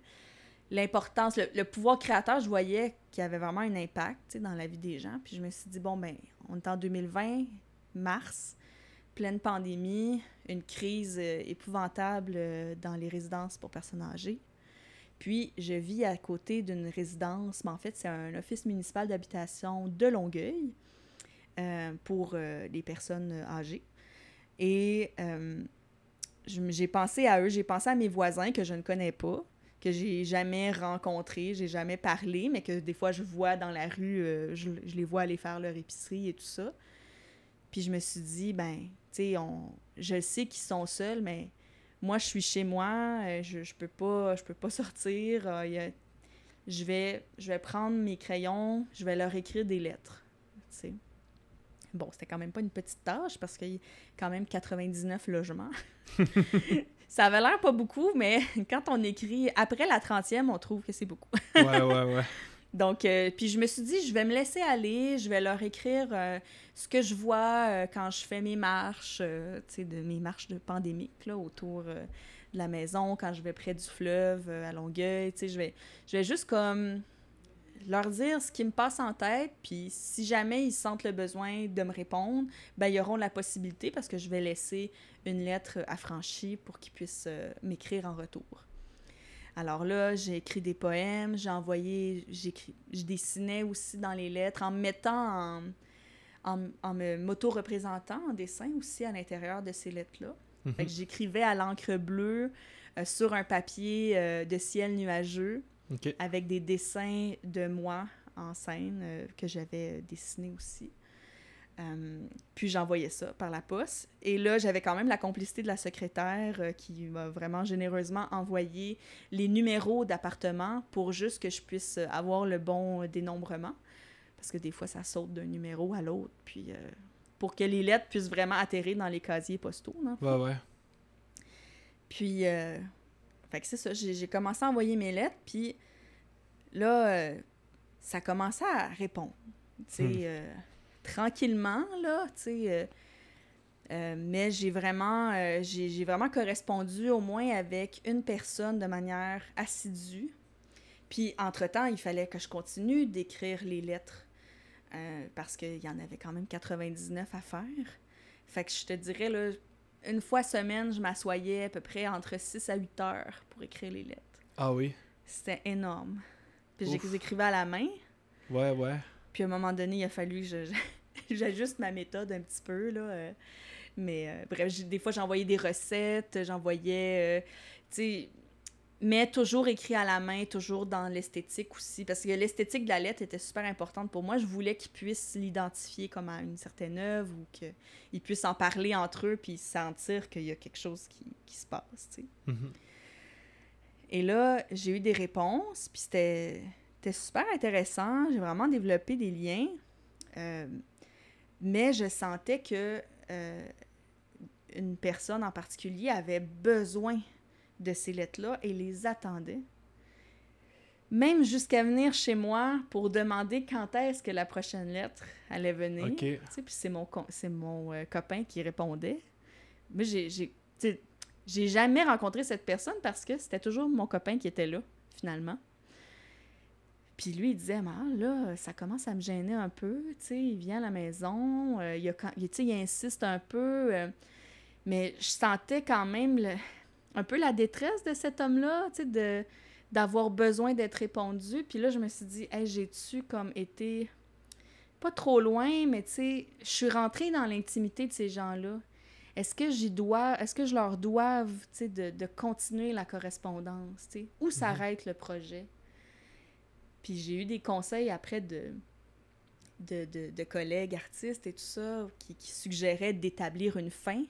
Speaker 2: l'importance, le, pouvoir créateur, je voyais qu'il y avait vraiment un impact dans la vie des gens. Puis je me suis dit, bon, ben, on est en 2020, mars, pleine pandémie, une crise euh, épouvantable euh, dans les résidences pour personnes âgées. Puis je vis à côté d'une résidence, mais en fait, c'est un office municipal d'habitation de Longueuil euh, pour les personnes âgées. Et j'ai pensé à eux, j'ai pensé à mes voisins que je ne connais pas, que j'ai jamais rencontrés, j'ai jamais parlé, mais que des fois je vois dans la rue, euh, je, les vois aller faire leur épicerie et tout ça. Puis je me suis dit, ben, tu sais, je sais qu'ils sont seuls, mais moi, je suis chez moi, euh, je, je peux pas, je peux pas sortir. euh, y a- Je vais, je vais prendre mes crayons, je vais leur écrire des lettres, tu sais. Bon, c'était quand même pas une petite tâche parce qu'il y a quand même 99 logements. Ça avait l'air pas beaucoup, mais quand on écrit après la 30e, on trouve que c'est beaucoup.
Speaker 3: Ouais, ouais, ouais.
Speaker 2: Donc, euh, puis je me suis dit, je vais me laisser aller, je vais leur écrire euh, ce que je vois euh, quand je fais mes marches, tu sais, de mes marches de pandémique, là, autour de la maison, quand je vais près du fleuve, à Longueuil, tu sais, je vais, je vais juste comme leur dire ce qui me passe en tête, puis si jamais ils sentent le besoin de me répondre, ben ils auront la possibilité parce que je vais laisser une lettre affranchie pour qu'ils puissent euh, m'écrire en retour. Alors là, j'ai écrit des poèmes, j'ai envoyé, je dessinais aussi dans les lettres en me mettant en, en, en me m'auto-représentant en dessin aussi à l'intérieur de ces lettres-là. Que j'écrivais à l'encre bleue euh, sur un papier euh, de ciel nuageux Avec des dessins de moi en scène euh, que j'avais dessiné aussi. Euh, puis j'envoyais ça par la poste. Et là, j'avais quand même la complicité de la secrétaire euh, qui m'a vraiment généreusement envoyé les numéros d'appartements pour juste que je puisse euh, avoir le bon dénombrement. Parce que des fois, ça saute d'un numéro à l'autre. Puis euh, pour que les lettres puissent vraiment atterrir dans les casiers postaux. fond.
Speaker 3: Ouais, ouais.
Speaker 2: Puis, euh, fait que c'est ça, j'ai commencé à envoyer mes lettres, puis là, euh, ça commençait à répondre. Tu
Speaker 3: Hmm.
Speaker 2: euh, tranquillement, là, tu sais. euh, mais j'ai vraiment, j'ai j'ai vraiment correspondu au moins avec une personne de manière assidue. Puis, entre-temps, il fallait que je continue d'écrire les lettres parce qu'il y en avait quand même 99 à faire. Fait que je te dirais, là, une fois semaine, je m'assoyais à peu près entre 6 à 8 heures pour écrire les lettres.
Speaker 3: Ah oui?
Speaker 2: C'était énorme. Puis
Speaker 3: Ouf.
Speaker 2: je les écrivais à la main.
Speaker 3: Ouais, ouais.
Speaker 2: Puis à un moment donné, il a fallu que j'ajuste ma méthode un petit peu, là. euh. Mais euh, bref, des fois, j'envoyais des recettes, j'envoyais... euh, tu sais... Mais toujours écrit à la main, toujours dans l'esthétique aussi. Parce que l'esthétique de la lettre était super importante pour moi. Je voulais qu'ils puissent l'identifier comme à une certaine œuvre ou qu'ils puissent en parler entre eux puis sentir qu'il y a quelque chose qui, qui se passe, tu sais.
Speaker 3: Mhm.
Speaker 2: Et là, j'ai eu des réponses, puis c'était c'était super intéressant. J'ai vraiment développé des liens. Euh, mais je sentais que euh, une personne en particulier avait besoin de ces lettres-là et les attendait. Même jusqu'à venir chez moi pour demander quand est-ce que la prochaine lettre allait venir. Puis c'est mon, con- c'est mon euh, copain qui répondait. Mais j'ai, jamais rencontré cette personne parce que c'était toujours mon copain qui était là, finalement. Puis lui, il disait, ah, là, ça commence à me gêner un peu, tu sais, il vient à la maison, euh, il, a quand- il- insiste un peu, euh, mais je sentais quand même le- un peu la détresse de cet homme-là, tu sais, de, d'avoir besoin d'être répondu. Puis là, je me suis dit, hey, j'ai-tu comme été pas trop loin, mais tu sais, je suis rentrée dans l'intimité de ces gens-là. Est-ce que j'y dois, est-ce que je leur doive, tu sais, de, de continuer la correspondance, tu sais? Où s'arrête le projet? Puis j'ai eu des conseils après de, de, de, de collègues artistes et tout ça qui, qui suggéraient d'établir une fin,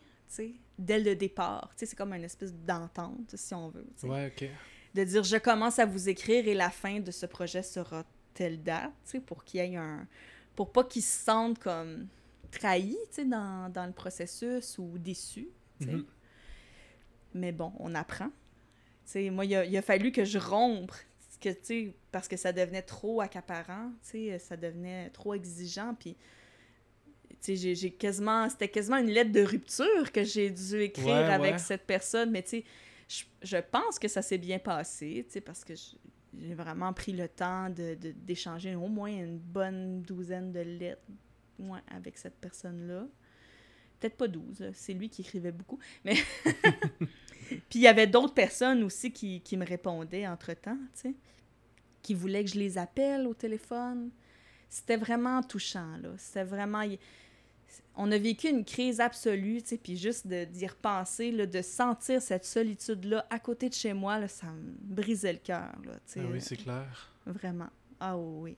Speaker 2: dès le départ. C'est comme une espèce d'entente, si on veut.
Speaker 3: Ouais, OK.
Speaker 2: de dire je commence à vous écrire et la fin de ce projet sera telle date, pour qu'il y ait un. pour pas qu'ils se sentent comme trahis, dans, dans le processus ou déçus.
Speaker 3: Mhm.
Speaker 2: Mais bon, on apprend. Moi, il a, il a fallu que je rompe, que, parce que ça devenait trop accaparant, ça devenait trop exigeant, puis j'ai quasiment, c'était quasiment une lettre de rupture que j'ai dû écrire
Speaker 3: Ouais,
Speaker 2: avec
Speaker 3: ouais.
Speaker 2: cette personne, mais tu sais, je, je pense que ça s'est bien passé, tu sais, parce que j'ai vraiment pris le temps de- d'échanger au moins une bonne douzaine de lettres ouais, avec cette personne-là. Peut-être pas 12, là, c'est lui qui écrivait beaucoup, mais... Puis il y avait d'autres personnes aussi qui, qui me répondaient entre-temps, tu sais, qui voulaient que je les appelle au téléphone. C'était vraiment touchant, là. C'était vraiment... On a vécu une crise absolue, tu sais, puis juste de- d'y repenser, là, de sentir cette solitude-là à côté de chez moi, là, ça me brisait le cœur, là, tu sais.
Speaker 3: Ah oui, c'est clair.
Speaker 2: Vraiment. Ah oui.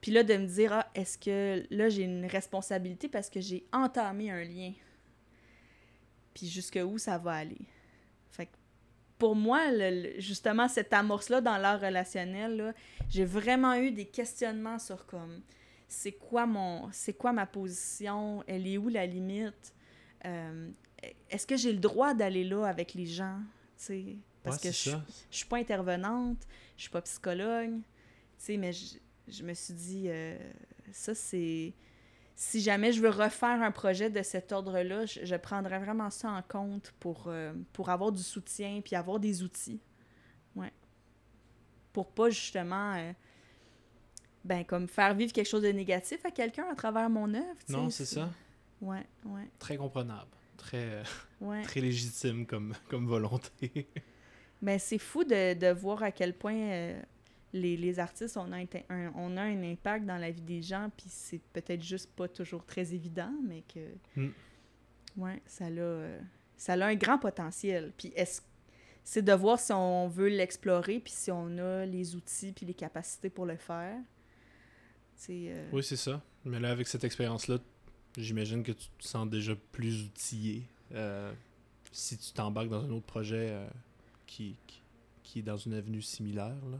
Speaker 2: Puis là, de me dire, ah, est-ce que là, j'ai une responsabilité parce que j'ai entamé un lien? Puis jusque où ça va aller? Fait que pour moi, le- justement, cette amorce-là dans l'art relationnel, j'ai vraiment eu des questionnements sur comme, c'est quoi mon, c'est quoi ma position, elle est où la limite, Euh, est-ce que j'ai le droit d'aller là avec les gens, parce
Speaker 3: Ouais,
Speaker 2: que je, suis pas intervenante, je suis pas psychologue, tu sais, mais je, je me suis dit, euh, ça c'est... Si jamais je veux refaire un projet de cet ordre-là, je, je prendrais vraiment ça en compte pour, euh, pour avoir du soutien puis avoir des outils. Ouais. Pour pas justement, ben, comme faire vivre quelque chose de négatif à quelqu'un à travers mon œuvre.
Speaker 3: Non, c'est ça.
Speaker 2: Ouais, ouais,
Speaker 3: Très comprenable. Très, euh,
Speaker 2: ouais.
Speaker 3: très légitime comme, comme volonté.
Speaker 2: Ben, c'est fou de, de voir à quel point euh, les, les artistes, on a, un, un- on a un impact dans la vie des gens, puis c'est peut-être juste pas toujours très évident, mais que.
Speaker 3: Mm.
Speaker 2: Ouais, ça a, euh, ça a un grand potentiel. Puis est-ce c'est de voir si on veut l'explorer, puis si on a les outils, puis les capacités pour le faire. Euh,
Speaker 3: Oui, c'est ça. Mais là, avec cette expérience-là, j'imagine que tu te sens déjà plus outillé euh, si tu t'embarques dans un autre projet euh, qui, qui, qui est dans une avenue similaire. Là.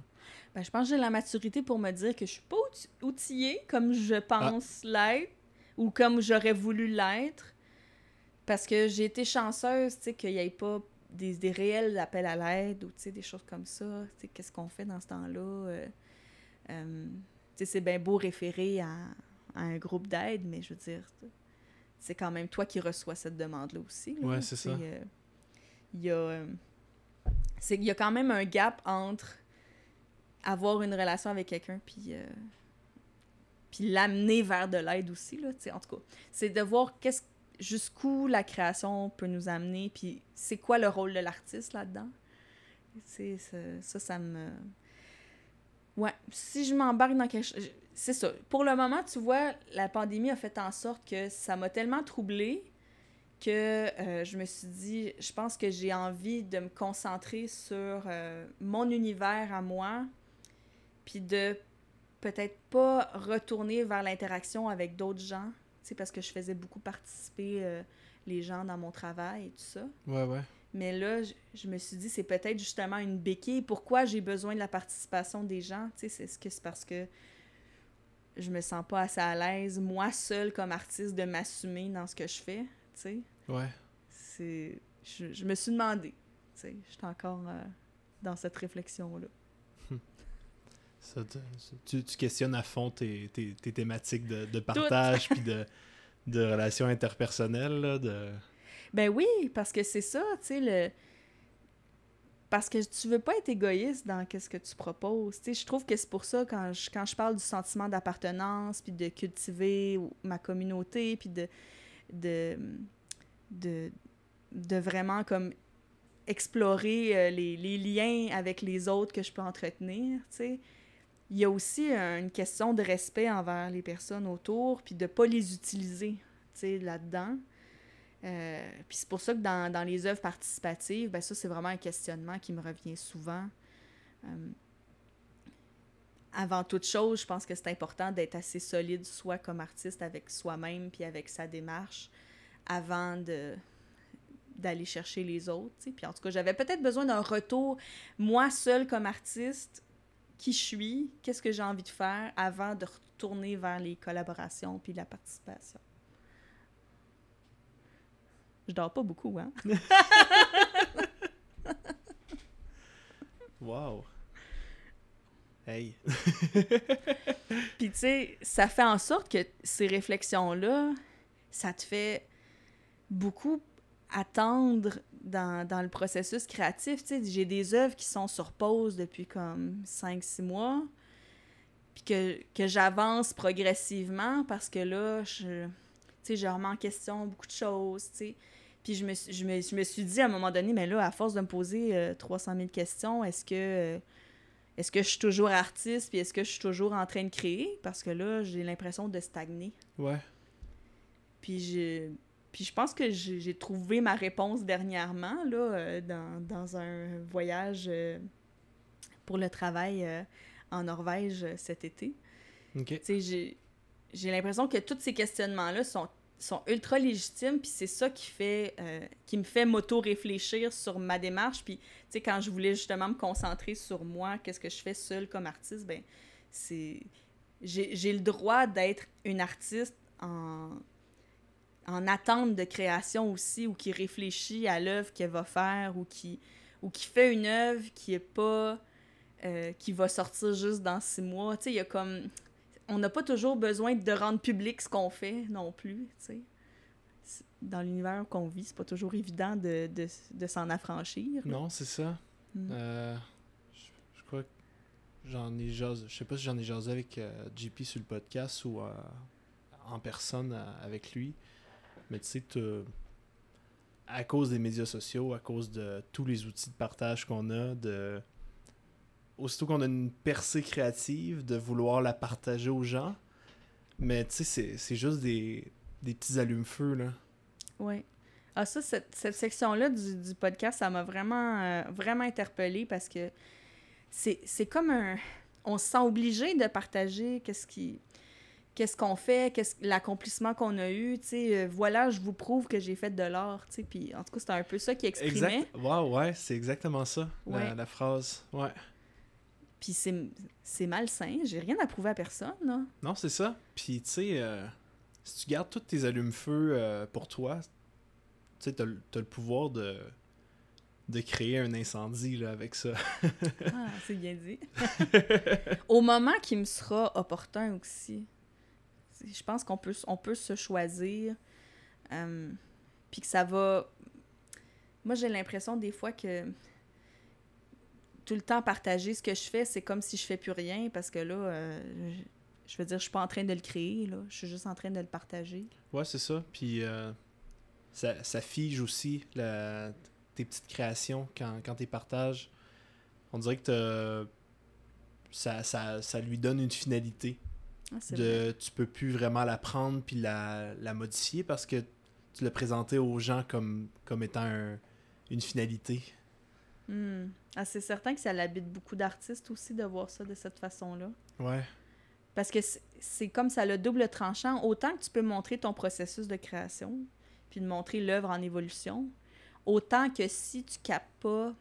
Speaker 2: Ben, je pense que j'ai la maturité pour me dire que je suis pas outi- outillée comme je pense l'être ou comme j'aurais voulu l'être. Parce que j'ai été chanceuse, tu sais, qu'il n'y ait pas des, des réels appels à l'aide ou, des choses comme ça. Qu'est-ce qu'on fait dans ce temps-là? Sais, c'est bien beau référer à, à un groupe d'aide, mais je veux dire, c'est quand même toi qui reçois cette demande-là aussi. là.
Speaker 3: Ouais, c'est ça.
Speaker 2: euh, Il y a... euh, c'est y a quand même un gap entre avoir une relation avec quelqu'un puis euh, puis l'amener vers de l'aide aussi là, tu sais, en tout cas, c'est de voir qu'est-ce jusqu'où la création peut nous amener puis c'est quoi le rôle de l'artiste là-dedans. C'est ça, ça ça me Ouais, si je m'embarque dans quelque chose c'est ça. Pour le moment, tu vois, la pandémie a fait en sorte que ça m'a tellement troublée que euh, je me suis dit, je pense que j'ai envie de me concentrer sur euh, mon univers à moi, puis de peut-être pas retourner vers l'interaction avec d'autres gens, sais, parce que je faisais beaucoup participer euh, les gens dans mon travail et tout ça.
Speaker 3: Ouais, ouais.
Speaker 2: Mais là, je, je me suis dit, c'est peut-être justement une béquille. Pourquoi j'ai besoin de la participation des gens? Tu sais, c'est ce que c'est parce que je me sens pas assez à l'aise, moi seule comme artiste, de m'assumer dans ce que je fais, tu sais.
Speaker 3: Ouais.
Speaker 2: C'est... Je, je me suis demandé, tu sais, je suis encore euh, dans cette réflexion-là.
Speaker 3: Ça tu, tu questionnes à fond tes, tes, tes thématiques de, de partage puis de, de relations interpersonnelles. Là, de...
Speaker 2: Ben oui, parce que c'est ça, tu sais, le... Parce que tu veux pas être égoïste dans qu'est-ce que tu proposes. Je trouve que c'est pour ça, quand je, quand je parle du sentiment d'appartenance, puis de cultiver ma communauté, puis de, de, de, vraiment comme explorer euh, les, les liens avec les autres que je peux entretenir, tu sais. Il y a aussi une question de respect envers les personnes autour, puis de pas les utiliser, tu sais, là-dedans. Euh, puis c'est pour ça que dans, dans les œuvres participatives, ben ça, c'est vraiment un questionnement qui me revient souvent. Euh, avant toute chose, je pense que c'est important d'être assez solide, soit comme artiste avec soi-même, puis avec sa démarche, avant de d'aller chercher les autres. Puis en tout cas, j'avais peut-être besoin d'un retour, moi seule comme artiste, qui je suis, qu'est-ce que j'ai envie de faire, avant de retourner vers les collaborations puis la participation. Je dors pas beaucoup, hein?
Speaker 3: Wow.
Speaker 1: Hey.
Speaker 2: Puis, tu sais, ça fait en sorte que ces réflexions-là, ça te fait beaucoup attendre dans, dans le processus créatif. Tu sais, j'ai des œuvres qui sont sur pause depuis comme 5-6 mois, puis que, que j'avance progressivement parce que là, je, tu sais, je remets en question beaucoup de choses, tu sais. Puis je me, suis- je, me, je me suis dit à un moment donné, mais là, à force de me poser euh, 300 000 questions, est-ce que, euh, est-ce que je suis toujours artiste, puis est-ce que je suis toujours en train de créer? Parce que là, j'ai l'impression de stagner.
Speaker 1: Ouais.
Speaker 2: Puis je, puis je pense que j'ai trouvé ma réponse dernièrement, là, euh, dans, dans un voyage euh, pour le travail en Norvège cet été.
Speaker 1: Ok.
Speaker 2: Tu sais, j'ai j'ai l'impression que tous ces questionnements-là sont, sont ultra légitimes, puis c'est ça qui fait euh, qui me fait m'auto-réfléchir sur ma démarche. Puis, tu sais, quand je voulais justement me concentrer sur moi, qu'est-ce que je fais seule comme artiste, ben c'est... J'ai le droit d'être une artiste en, en attente de création aussi, ou qui réfléchit à l'œuvre qu'elle va faire, ou qui, ou qui fait une œuvre qui est pas... euh, qui va sortir juste dans six mois. Tu sais, il y a comme on n'a pas toujours besoin de rendre public ce qu'on fait non plus, tu sais. Dans l'univers qu'on vit, c'est pas toujours évident de, de, de s'en affranchir. là.
Speaker 1: Non, c'est ça.
Speaker 2: Mm.
Speaker 1: Euh, je, je crois que j'en ai jasé. Je sais pas si j'en ai jasé avec euh, JP sur le podcast ou euh, en personne avec lui. Mais tu sais, à cause des médias sociaux, à cause de tous les outils de partage qu'on a, de aussitôt qu'on a une percée créative, de vouloir la partager aux gens. Mais tu sais, c'est- juste des, des petits allumes-feu, là.
Speaker 2: Oui. Ah, ça, cette, cette section-là du, du podcast, ça m'a vraiment, euh, vraiment interpellée parce que c'est comme un. On se sent obligé de partager qu'est-ce qui. Qu'est-ce qu'on fait, qu'est-ce l'accomplissement qu'on a eu, tu sais, euh, voilà, je vous prouve que j'ai fait de l'art, tu sais, puis en tout cas, c'était un peu ça qui exprimait.
Speaker 1: Exact. Wow, ouais, c'est exactement ça, la- la phrase. Ouais.
Speaker 2: Puis c'est malsain, j'ai rien à prouver à personne, là.
Speaker 1: Non, c'est ça. Puis, tu sais, euh, si tu gardes tous tes allumes-feu euh, pour toi, tu sais, t'as le pouvoir de, de créer un incendie là, avec ça.
Speaker 2: Ah, c'est bien dit. Au moment qui me sera opportun aussi. Je pense qu'on peut, on peut se choisir. euh, Puis que ça va. Moi, j'ai l'impression des fois que tout le temps partager ce que je fais, c'est comme si je fais plus rien parce que là, euh, je, je veux dire, je suis pas en train de le créer, là. Je suis juste en train de le partager.
Speaker 1: Ouais, c'est ça. Puis, euh, ça, ça fige aussi la- tes petites créations quand, quand tu partages. On dirait que ça, ça, ça lui donne une finalité.
Speaker 2: Ah, vrai.
Speaker 1: de tu peux plus vraiment la prendre puis la, la modifier parce que tu l'as présenté aux gens comme, comme étant un- une finalité.
Speaker 2: Hmm. Ah, c'est certain que ça l'habite beaucoup d'artistes aussi de voir ça de cette façon-là.
Speaker 1: Ouais.
Speaker 2: Parce que c'est- comme ça le double tranchant. Autant que tu peux montrer ton processus de création, puis de montrer l'œuvre en évolution, autant que si tu captes pas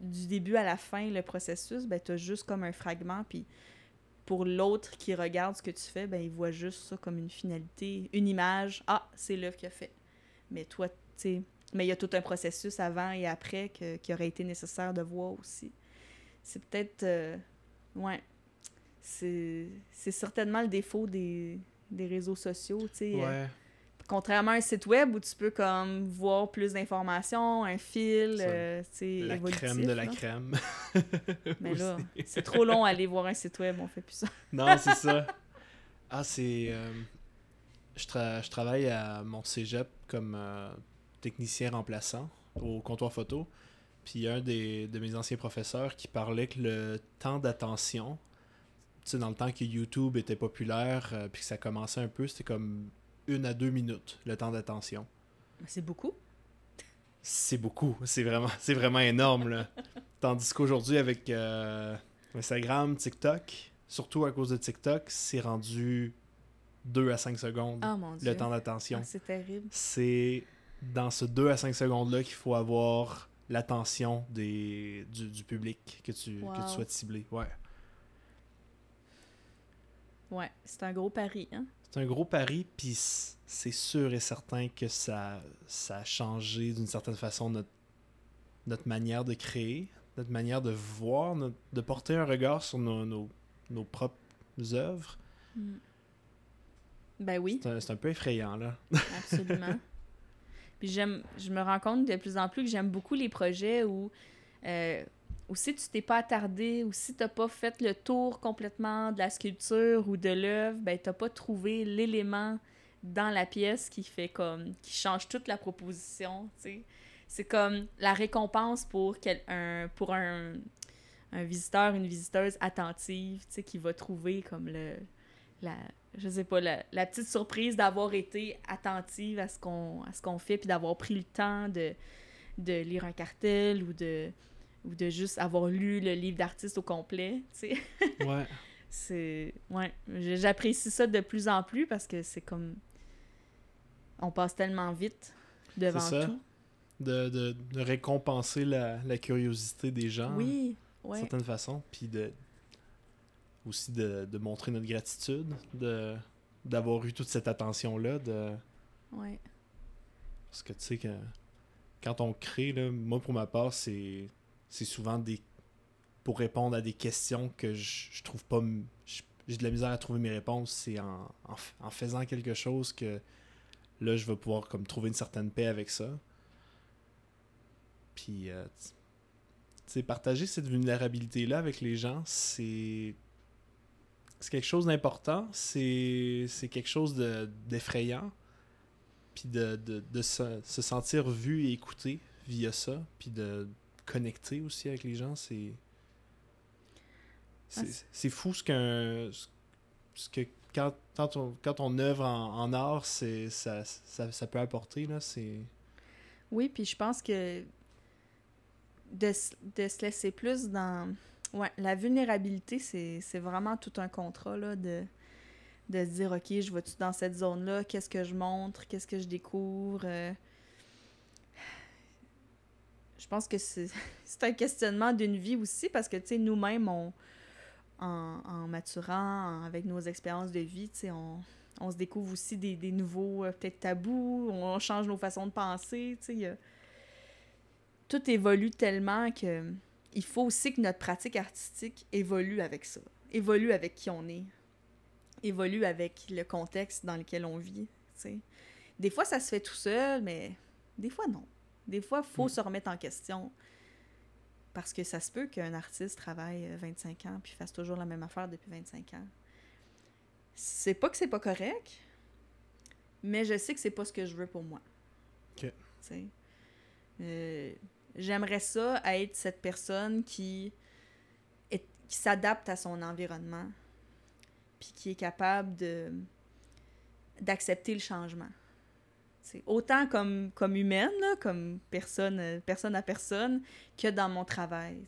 Speaker 2: du début à la fin le processus, ben tu as juste comme un fragment, puis pour l'autre qui regarde ce que tu fais, ben il voit juste ça comme une finalité, une image. Ah, c'est l'œuvre qu'il a fait. Mais toi, tu sais, mais il y a tout un processus avant et après que- qui aurait été nécessaire de voir aussi. C'est peut-être... euh, ouais c'est c'est certainement le défaut des, des réseaux sociaux, tu sais. Euh,
Speaker 1: Ouais.
Speaker 2: Contrairement à un site web où tu peux comme voir plus d'informations, un fil, euh, tu sais,
Speaker 1: La
Speaker 2: évolutif,
Speaker 1: crème de la crème.
Speaker 2: Mais là, c'est trop long à aller voir un site web, on fait plus ça.
Speaker 1: non, c'est ça. Ah, c'est. euh, je, tra- je travaille à mon cégep comme euh, technicien remplaçant au comptoir photo. Puis un des, de mes anciens professeurs qui parlait que le temps d'attention, tu sais, dans le temps que YouTube était populaire, euh, puis que ça commençait un peu, c'était comme une à deux minutes, le temps d'attention.
Speaker 2: C'est beaucoup?
Speaker 1: C'est beaucoup, c'est vraiment, c'est vraiment énorme. Là. Tandis qu'aujourd'hui, avec euh, Instagram, TikTok, surtout à cause de TikTok, c'est rendu 2 à 5 secondes
Speaker 2: mon dieu.
Speaker 1: le temps d'attention.
Speaker 2: Ah, c'est terrible.
Speaker 1: C'est dans ce 2 à 5 secondes-là qu'il faut avoir l'attention des, du, du public que tu, que tu souhaites cibler. Ouais.
Speaker 2: Ouais, c'est un gros pari, hein.
Speaker 1: C'est un gros pari, puis c'est sûr et certain que ça, ça a changé d'une certaine façon notre, notre manière de créer. notre manière de voir, notre- de porter un regard sur nos, nos, nos propres œuvres.
Speaker 2: Mm. Ben oui.
Speaker 1: C'est un, c'est un peu effrayant, là.
Speaker 2: Absolument. Puis j'aime, je me rends compte de plus en plus que j'aime beaucoup les projets où, euh, si tu t'es pas attardé, ou si t'as pas fait le tour complètement de la sculpture ou de l'œuvre, ben t'as pas trouvé l'élément dans la pièce qui fait comme, qui change toute la proposition. C'est comme la récompense pour, quel, un, pour un, un visiteur, une visiteuse attentive, tu qui va trouver comme le, la, je sais pas, la, la petite surprise d'avoir été attentive à ce qu'on à ce qu'on fait, puis d'avoir pris le temps de, de lire un cartel ou de, ou de juste avoir lu le livre d'artiste au complet, tu sais.
Speaker 1: Ouais.
Speaker 2: C'est... Ouais, j'apprécie ça de plus en plus parce que c'est comme... On passe tellement vite devant
Speaker 1: C'est ça.
Speaker 2: tout.
Speaker 1: De, de, de récompenser la, la curiosité des gens.
Speaker 2: Oui,
Speaker 1: d'une
Speaker 2: ouais.
Speaker 1: certaine façon. Puis de aussi de, de montrer notre gratitude, de d'avoir eu toute cette attention-là. De...
Speaker 2: ouais.
Speaker 1: Parce que tu sais que quand on crée, là, moi pour ma part, c'est souvent des pour répondre à des questions que je, je trouve pas j'ai de la misère à trouver mes réponses. C'est en, en, faisant quelque chose que là je vais pouvoir comme trouver une certaine paix avec ça. Puis euh, tu sais, partager cette vulnérabilité-là avec les gens, c'est c'est quelque chose d'important, c'est quelque chose de- d'effrayant, puis de, de, de se, se sentir vu et écouté via ça, puis de connecter aussi avec les gens, c'est
Speaker 2: Ah,
Speaker 1: c'est
Speaker 2: c'est
Speaker 1: fou ce qu'un ce- que quand, quand, on, quand on œuvre en, en art, c'est ça, ça, ça peut apporter là, c'est
Speaker 2: Oui, puis je pense que de, de se laisser plus dans... Ouais, la vulnérabilité, c'est vraiment tout un contrat, là, de, de se dire, OK, je vais-tu dans cette zone-là? Qu'est-ce que je montre? Qu'est-ce que je découvre? Euh, Je pense que c'est un questionnement d'une vie aussi, parce que, nous-mêmes, on... En, en maturant, avec nos expériences de vie, on, on se découvre aussi des, des nouveaux, euh, peut-être tabous, on change nos façons de penser, Tout évolue tellement que il faut aussi que notre pratique artistique évolue avec ça, évolue avec qui on est, évolue avec le contexte dans lequel on vit. Des fois, ça se fait tout seul, mais des fois, non. Des fois, il faut
Speaker 1: Mm.
Speaker 2: se remettre en question. Parce que ça se peut qu'un artiste travaille euh, 25 ans puis fasse toujours la même affaire depuis 25 ans. C'est pas que c'est pas correct, mais je sais que c'est pas ce que je veux pour moi.
Speaker 1: Ok.
Speaker 2: Tu sais. Euh, J'aimerais ça être cette personne qui, s'adapte à son environnement, puis qui est capable d'accepter le changement. C'est autant comme, comme humaine, comme personne, personne à personne, que dans mon travail.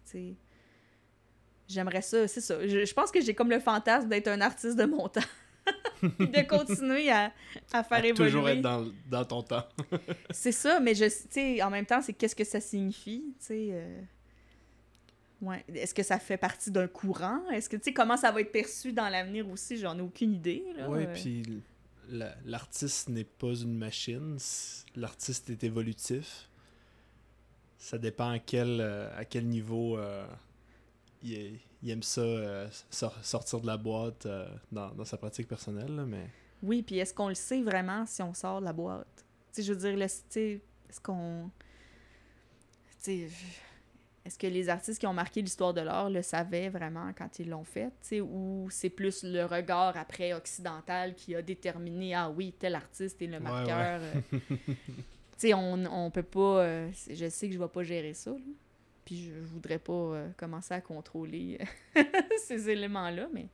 Speaker 2: J'aimerais ça, c'est ça. Je, je pense que j'ai comme le fantasme d'être un artiste de mon temps. Puis de continuer à, à faire
Speaker 1: à
Speaker 2: évoluer.
Speaker 1: toujours être dans, dans ton temps.
Speaker 2: C'est ça, mais je, sais, en même temps, c'est qu'est-ce que ça signifie, tu sais. euh, Ouais. Est-ce que ça fait partie d'un courant? Est-ce que, tu sais, comment ça va être perçu dans l'avenir aussi? J'en ai aucune idée.
Speaker 1: Oui,
Speaker 2: Euh,
Speaker 1: puis l'artiste n'est pas une machine. L'artiste est évolutif. Ça dépend à quel, euh, à quel niveau euh, il, il aime ça, euh, sor- sortir de la boîte euh, dans, dans sa pratique personnelle. là, mais
Speaker 2: Oui, puis est-ce qu'on le sait vraiment si on sort de la boîte? Je veux dire, est-ce qu'on... Est-ce que les artistes qui ont marqué l'histoire de l'art le savaient vraiment quand ils l'ont fait, ou c'est plus le regard après occidental qui a déterminé, ah oui, tel artiste est le
Speaker 1: Ouais,
Speaker 2: marqueur. euh. tu sais, on, on peut pas... euh, je sais que je vais pas gérer ça, là. Puis je, je voudrais pas euh, commencer à contrôler ces éléments-là, mais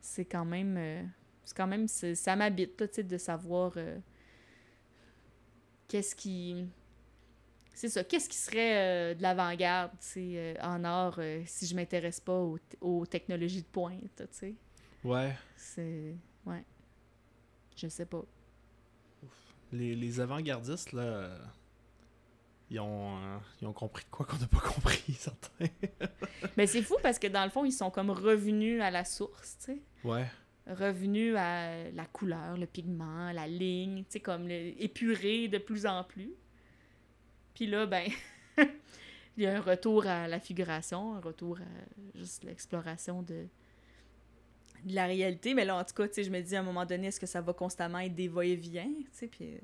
Speaker 2: c'est quand même... euh, c'est quand même ça m'habite tu sais, de savoir euh, qu'est-ce qui c'est ça qu'est-ce qui serait euh, de l'avant-garde tu sais, euh, en art euh, si je m'intéresse pas aux, aux technologies de pointe tu sais.
Speaker 1: Ouais,
Speaker 2: c'est ouais. Je sais pas.
Speaker 1: Les, les avant-gardistes, là, euh, ils, ont, euh, ils ont compris de quoi qu'on n'a pas compris, certains.
Speaker 2: mais c'est fou parce que dans le fond ils sont comme revenus à la source tu sais
Speaker 1: Ouais,
Speaker 2: revenus à la couleur le pigment la ligne tu sais comme le, épuré de plus en plus puis là ben il y a un retour à la figuration, un retour à juste l'exploration de, de la réalité. Mais là, en tout cas, tu sais, je me dis à un moment donné, est-ce que ça va constamment être des va-et-vient? Tu sais, puis euh,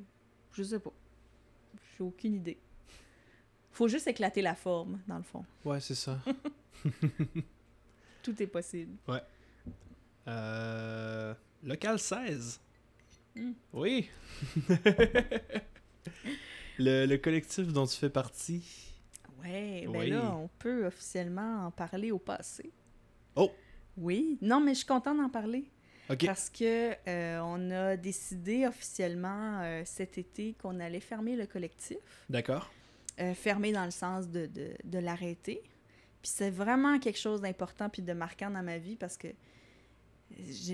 Speaker 2: je sais pas. J'ai aucune idée. Faut juste éclater la forme, dans le fond.
Speaker 3: Ouais, c'est ça.
Speaker 2: Tout est possible.
Speaker 3: Euh, local 16.
Speaker 2: Hmm.
Speaker 3: Oui. le, le collectif dont tu fais partie.
Speaker 2: Ouais, ben
Speaker 3: Oui.
Speaker 2: là, on peut officiellement en parler au passé.
Speaker 3: Oh!
Speaker 2: Oui, non, mais je suis contente d'en parler.
Speaker 3: Ok.
Speaker 2: Parce que euh, on a décidé officiellement euh, cet été qu'on allait fermer le collectif.
Speaker 3: D'accord.
Speaker 2: Euh, fermer dans le sens de, de, de l'arrêter. Puis c'est vraiment quelque chose d'important puis de marquant dans ma vie parce que,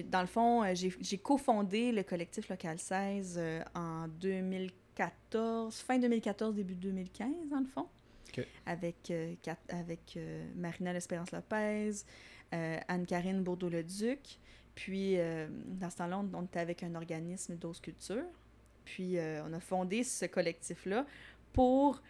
Speaker 2: dans le fond, euh, j'ai cofondé le collectif Local 16 euh, en 2014, fin 2014, début 2015, dans le fond. Avec, euh, avec Marina L'Espérance Lopez, Anne-Karine Bourdeau-le-Duc. Puis, dans ce temps-là, on, on était avec un organisme d'ose culture. Puis, on a fondé ce collectif-là pour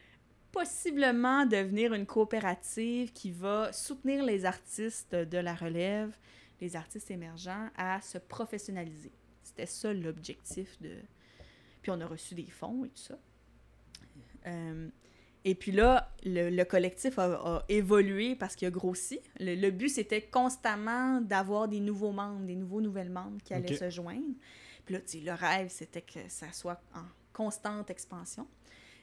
Speaker 2: possiblement devenir une coopérative qui va soutenir les artistes de la relève, les artistes émergents, à se professionnaliser. C'était ça l'objectif de... Puis on a reçu des fonds et tout ça. Euh, et puis là, le, le collectif a, a évolué parce qu'il a grossi. Le, le but, c'était constamment d'avoir des nouveaux membres, des nouveaux nouvelles membres qui allaient se joindre. Puis là, le rêve, c'était que ça soit en constante expansion.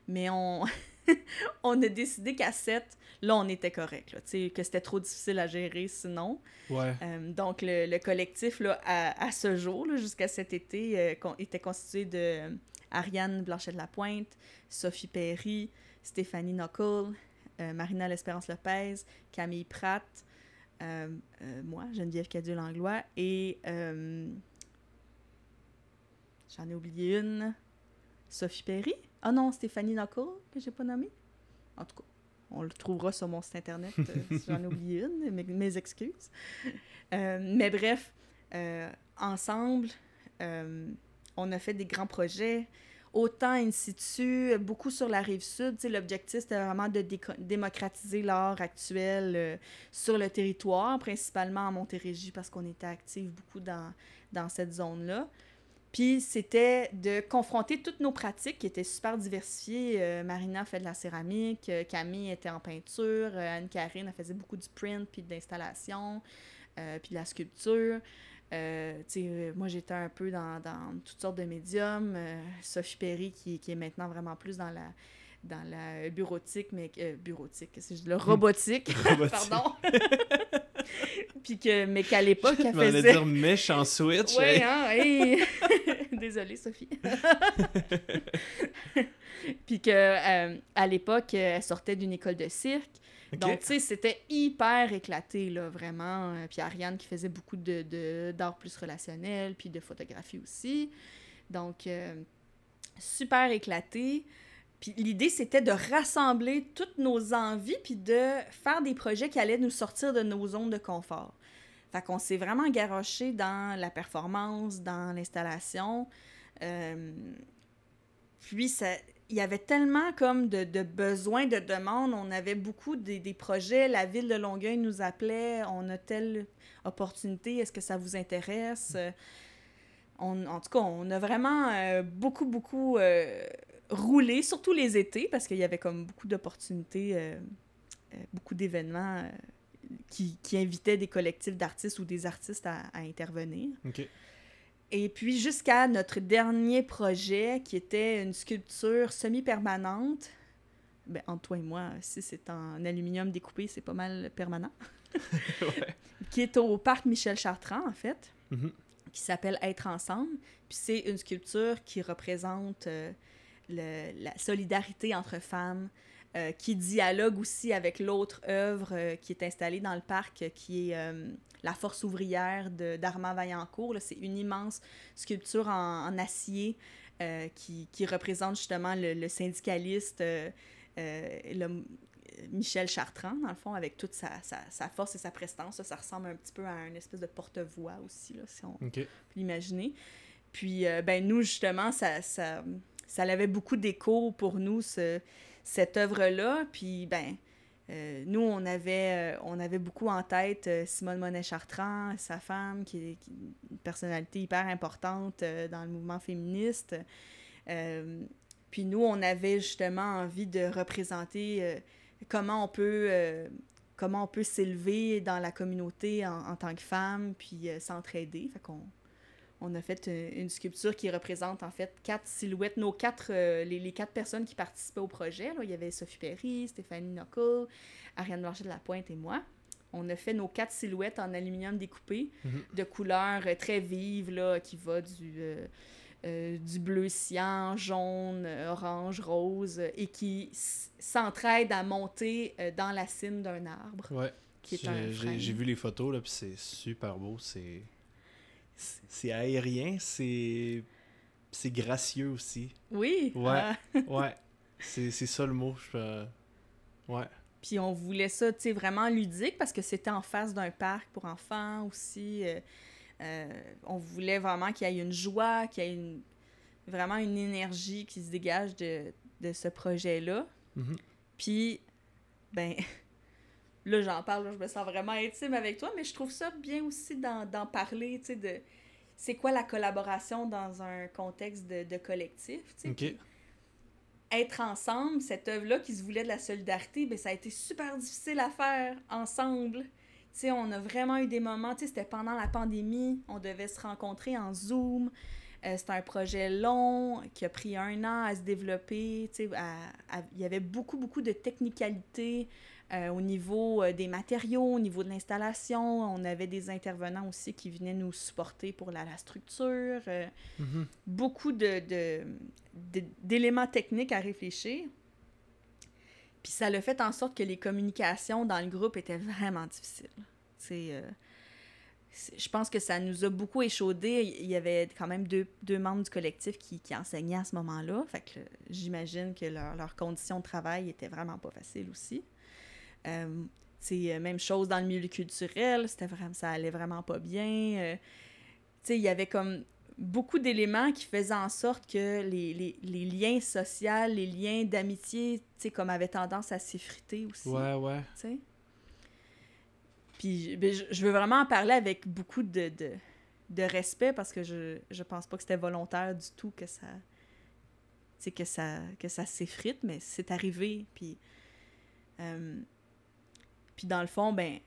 Speaker 2: Mais on, on a décidé qu'à 7, là, on était correct. Là, Tu sais, que c'était trop difficile à gérer sinon.
Speaker 3: Ouais.
Speaker 2: Euh, donc, le, le collectif, là, à, à ce jour, jusqu'à cet été, euh, con- était constitué de euh, Ariane Blanchet-de-la-Pointe, Sophie Perry, Stéphanie Knuckle, euh, Marina L'Espérance-Lopez, Camille Pratt, moi, Geneviève Cadieux-Langlois, et j'en ai oublié une, Sophie Perry. Ah non, Stéphanie Knuckle, que j'ai pas nommée? En tout cas, on le trouvera sur mon site internet euh, si j'en ai oublié une, mes, mes excuses. Euh, mais bref, euh, ensemble, on a fait des grands projets, autant in situ, beaucoup sur la rive sud. L'objectif, c'était vraiment de démocratiser l'art actuel sur le territoire, principalement en Montérégie, parce qu'on était actifs beaucoup dans, dans cette zone-là. Puis c'était de confronter toutes nos pratiques qui étaient super diversifiées. Euh, Marina fait de la céramique, euh, Camille était en peinture, euh, Anne-Karine faisait beaucoup du print puis de l'installation, euh, puis de la sculpture. Euh, tu sais, moi, j'étais un peu dans, dans toutes sortes de médiums. Sophie Perry, qui, qui est maintenant vraiment plus dans la, dans la bureautique, mais bureautique, dis, le robotique,
Speaker 3: Robotique.
Speaker 2: pardon. Puis que, mais qu'à l'époque, elle
Speaker 3: Je
Speaker 2: faisait...
Speaker 3: dire méchant switch.
Speaker 2: Oui,
Speaker 3: hey.
Speaker 2: hein, hey. Désolée, Sophie. Puis que euh, à l'époque, elle sortait d'une école de cirque. Donc, tu sais, c'était hyper éclaté, là, vraiment. Euh, Puis Ariane qui faisait beaucoup de, de- d'art plus relationnel, puis de photographie aussi. Donc, euh, super éclaté. Puis l'idée, c'était de rassembler toutes nos envies, puis de faire des projets qui allaient nous sortir de nos zones de confort. Fait qu'on s'est vraiment garoché dans la performance, dans l'installation. Euh, puis, ça, il y avait tellement comme de, de besoins, de demandes. On avait beaucoup des, des projets. La ville de Longueuil nous appelait. On a telle opportunité. Est-ce que ça vous intéresse? Euh, On, en tout cas, on a vraiment euh, beaucoup, beaucoup roulé, surtout les étés, parce qu'il y avait comme beaucoup d'opportunités, euh, euh, beaucoup d'événements euh, qui, qui invitaient des collectifs d'artistes ou des artistes à- à intervenir. Et puis jusqu'à notre dernier projet, qui était une sculpture semi-permanente. Ben, entre toi et moi, si c'est en aluminium découpé, c'est pas mal permanent.
Speaker 3: Ouais.
Speaker 2: Qui est au parc Michel Chartrand, en fait,
Speaker 3: Mhm.
Speaker 2: qui s'appelle Être ensemble. Puis c'est une sculpture qui représente le- la solidarité entre femmes, euh, qui dialogue aussi avec l'autre œuvre euh, qui est installée dans le parc, euh, qui est euh, La Force ouvrière d'Armand Vaillancourt. C'est une immense sculpture en, en acier qui, qui représente justement le, le syndicaliste le- Michel Chartrand, dans le fond, avec toute sa, sa- sa force et sa prestance. ça ressemble un petit peu à une espèce de porte-voix aussi, là, si on,
Speaker 3: Ok.
Speaker 2: peut l'imaginer. Puis, ben, nous, justement, ça, ça, ça avait beaucoup d'écho pour nous, ce- cette œuvre-là. Puis, ben, euh, nous, on avait, euh, on avait beaucoup en tête euh, Simone Monet-Chartrand, sa femme, qui est, une personnalité hyper importante dans le mouvement féministe. Puis nous, on avait justement envie de représenter comment on peut, comment on peut s'élever dans la communauté en, en tant que femme, puis s'entraider. Fait qu'on on a fait une, une sculpture qui représente en fait quatre silhouettes, nos quatre, euh, les, les quatre personnes qui participaient au projet. Là. Il y avait Sophie Perry, Stéphanie Knuckle, Ariane Blanchet de la Pointe et moi. On a fait nos quatre silhouettes en aluminium découpé
Speaker 3: Mhm.
Speaker 2: de couleurs euh, très vives, là, qui va du, euh, euh, du bleu cyan, jaune, euh, orange, rose, euh, et qui s'entraident à monter euh, dans la cime d'un arbre.
Speaker 3: Ouais. J'ai- vu les photos, là, puis c'est super beau. C'est. C'est- aérien, c'est. C'est gracieux aussi.
Speaker 2: Oui!
Speaker 3: Ouais.
Speaker 2: ah.
Speaker 3: Ouais. c'est c'est ça le mot. Je... Ouais.
Speaker 2: Puis on voulait ça, tu sais, vraiment ludique parce que c'était en face d'un parc pour enfants aussi. euh, euh, on voulait vraiment qu'il y ait une joie, qu'il y ait une- vraiment une énergie qui se dégage de, de ce projet-là.
Speaker 3: Mhm.
Speaker 2: Puis, ben, là, j'en parle, là, je me sens vraiment intime avec toi, mais je trouve ça bien aussi d'en parler, tu sais, de c'est quoi la collaboration dans un contexte de, de collectif, tu sais. Être ensemble, cette œuvre-là qui se voulait de la solidarité, ben, ça a été super difficile à faire ensemble. Tu sais, on a vraiment eu des moments, tu sais, c'était pendant la pandémie, on devait se rencontrer en Zoom. Euh, c'était un projet long qui a pris un an à se développer. Tu sais, à- à- il y avait beaucoup, beaucoup de technicalité euh, au niveau euh, des matériaux, au niveau de l'installation. On avait des intervenants aussi qui venaient nous supporter pour la, la structure. euh,
Speaker 3: Mhm.
Speaker 2: beaucoup de, de- de- d'éléments techniques à réfléchir. Puis ça l'a fait en sorte que les communications dans le groupe étaient vraiment difficiles. C'est, je pense que ça nous a beaucoup échaudé. Il y avait quand même deux, deux membres du collectif qui, qui enseignaient à ce moment-là. Fait que j'imagine que leur- leurs conditions de travail étaient vraiment pas faciles aussi. Euh, c'est euh, même chose dans le milieu culturel, c'était vraiment, ça allait vraiment pas bien. Euh, tu sais, il y avait comme beaucoup d'éléments qui faisaient en sorte que les, les, les liens sociaux, les liens d'amitié, tu sais, comme avaient tendance à s'effriter aussi.
Speaker 3: Ouais, ouais.
Speaker 2: tu sais. Puis ben, je, veux vraiment en parler avec beaucoup de, de, de respect parce que je, je pense pas que c'était volontaire du tout que ça que ça que ça s'effrite mais c'est arrivé puis euh, puis dans le fond ben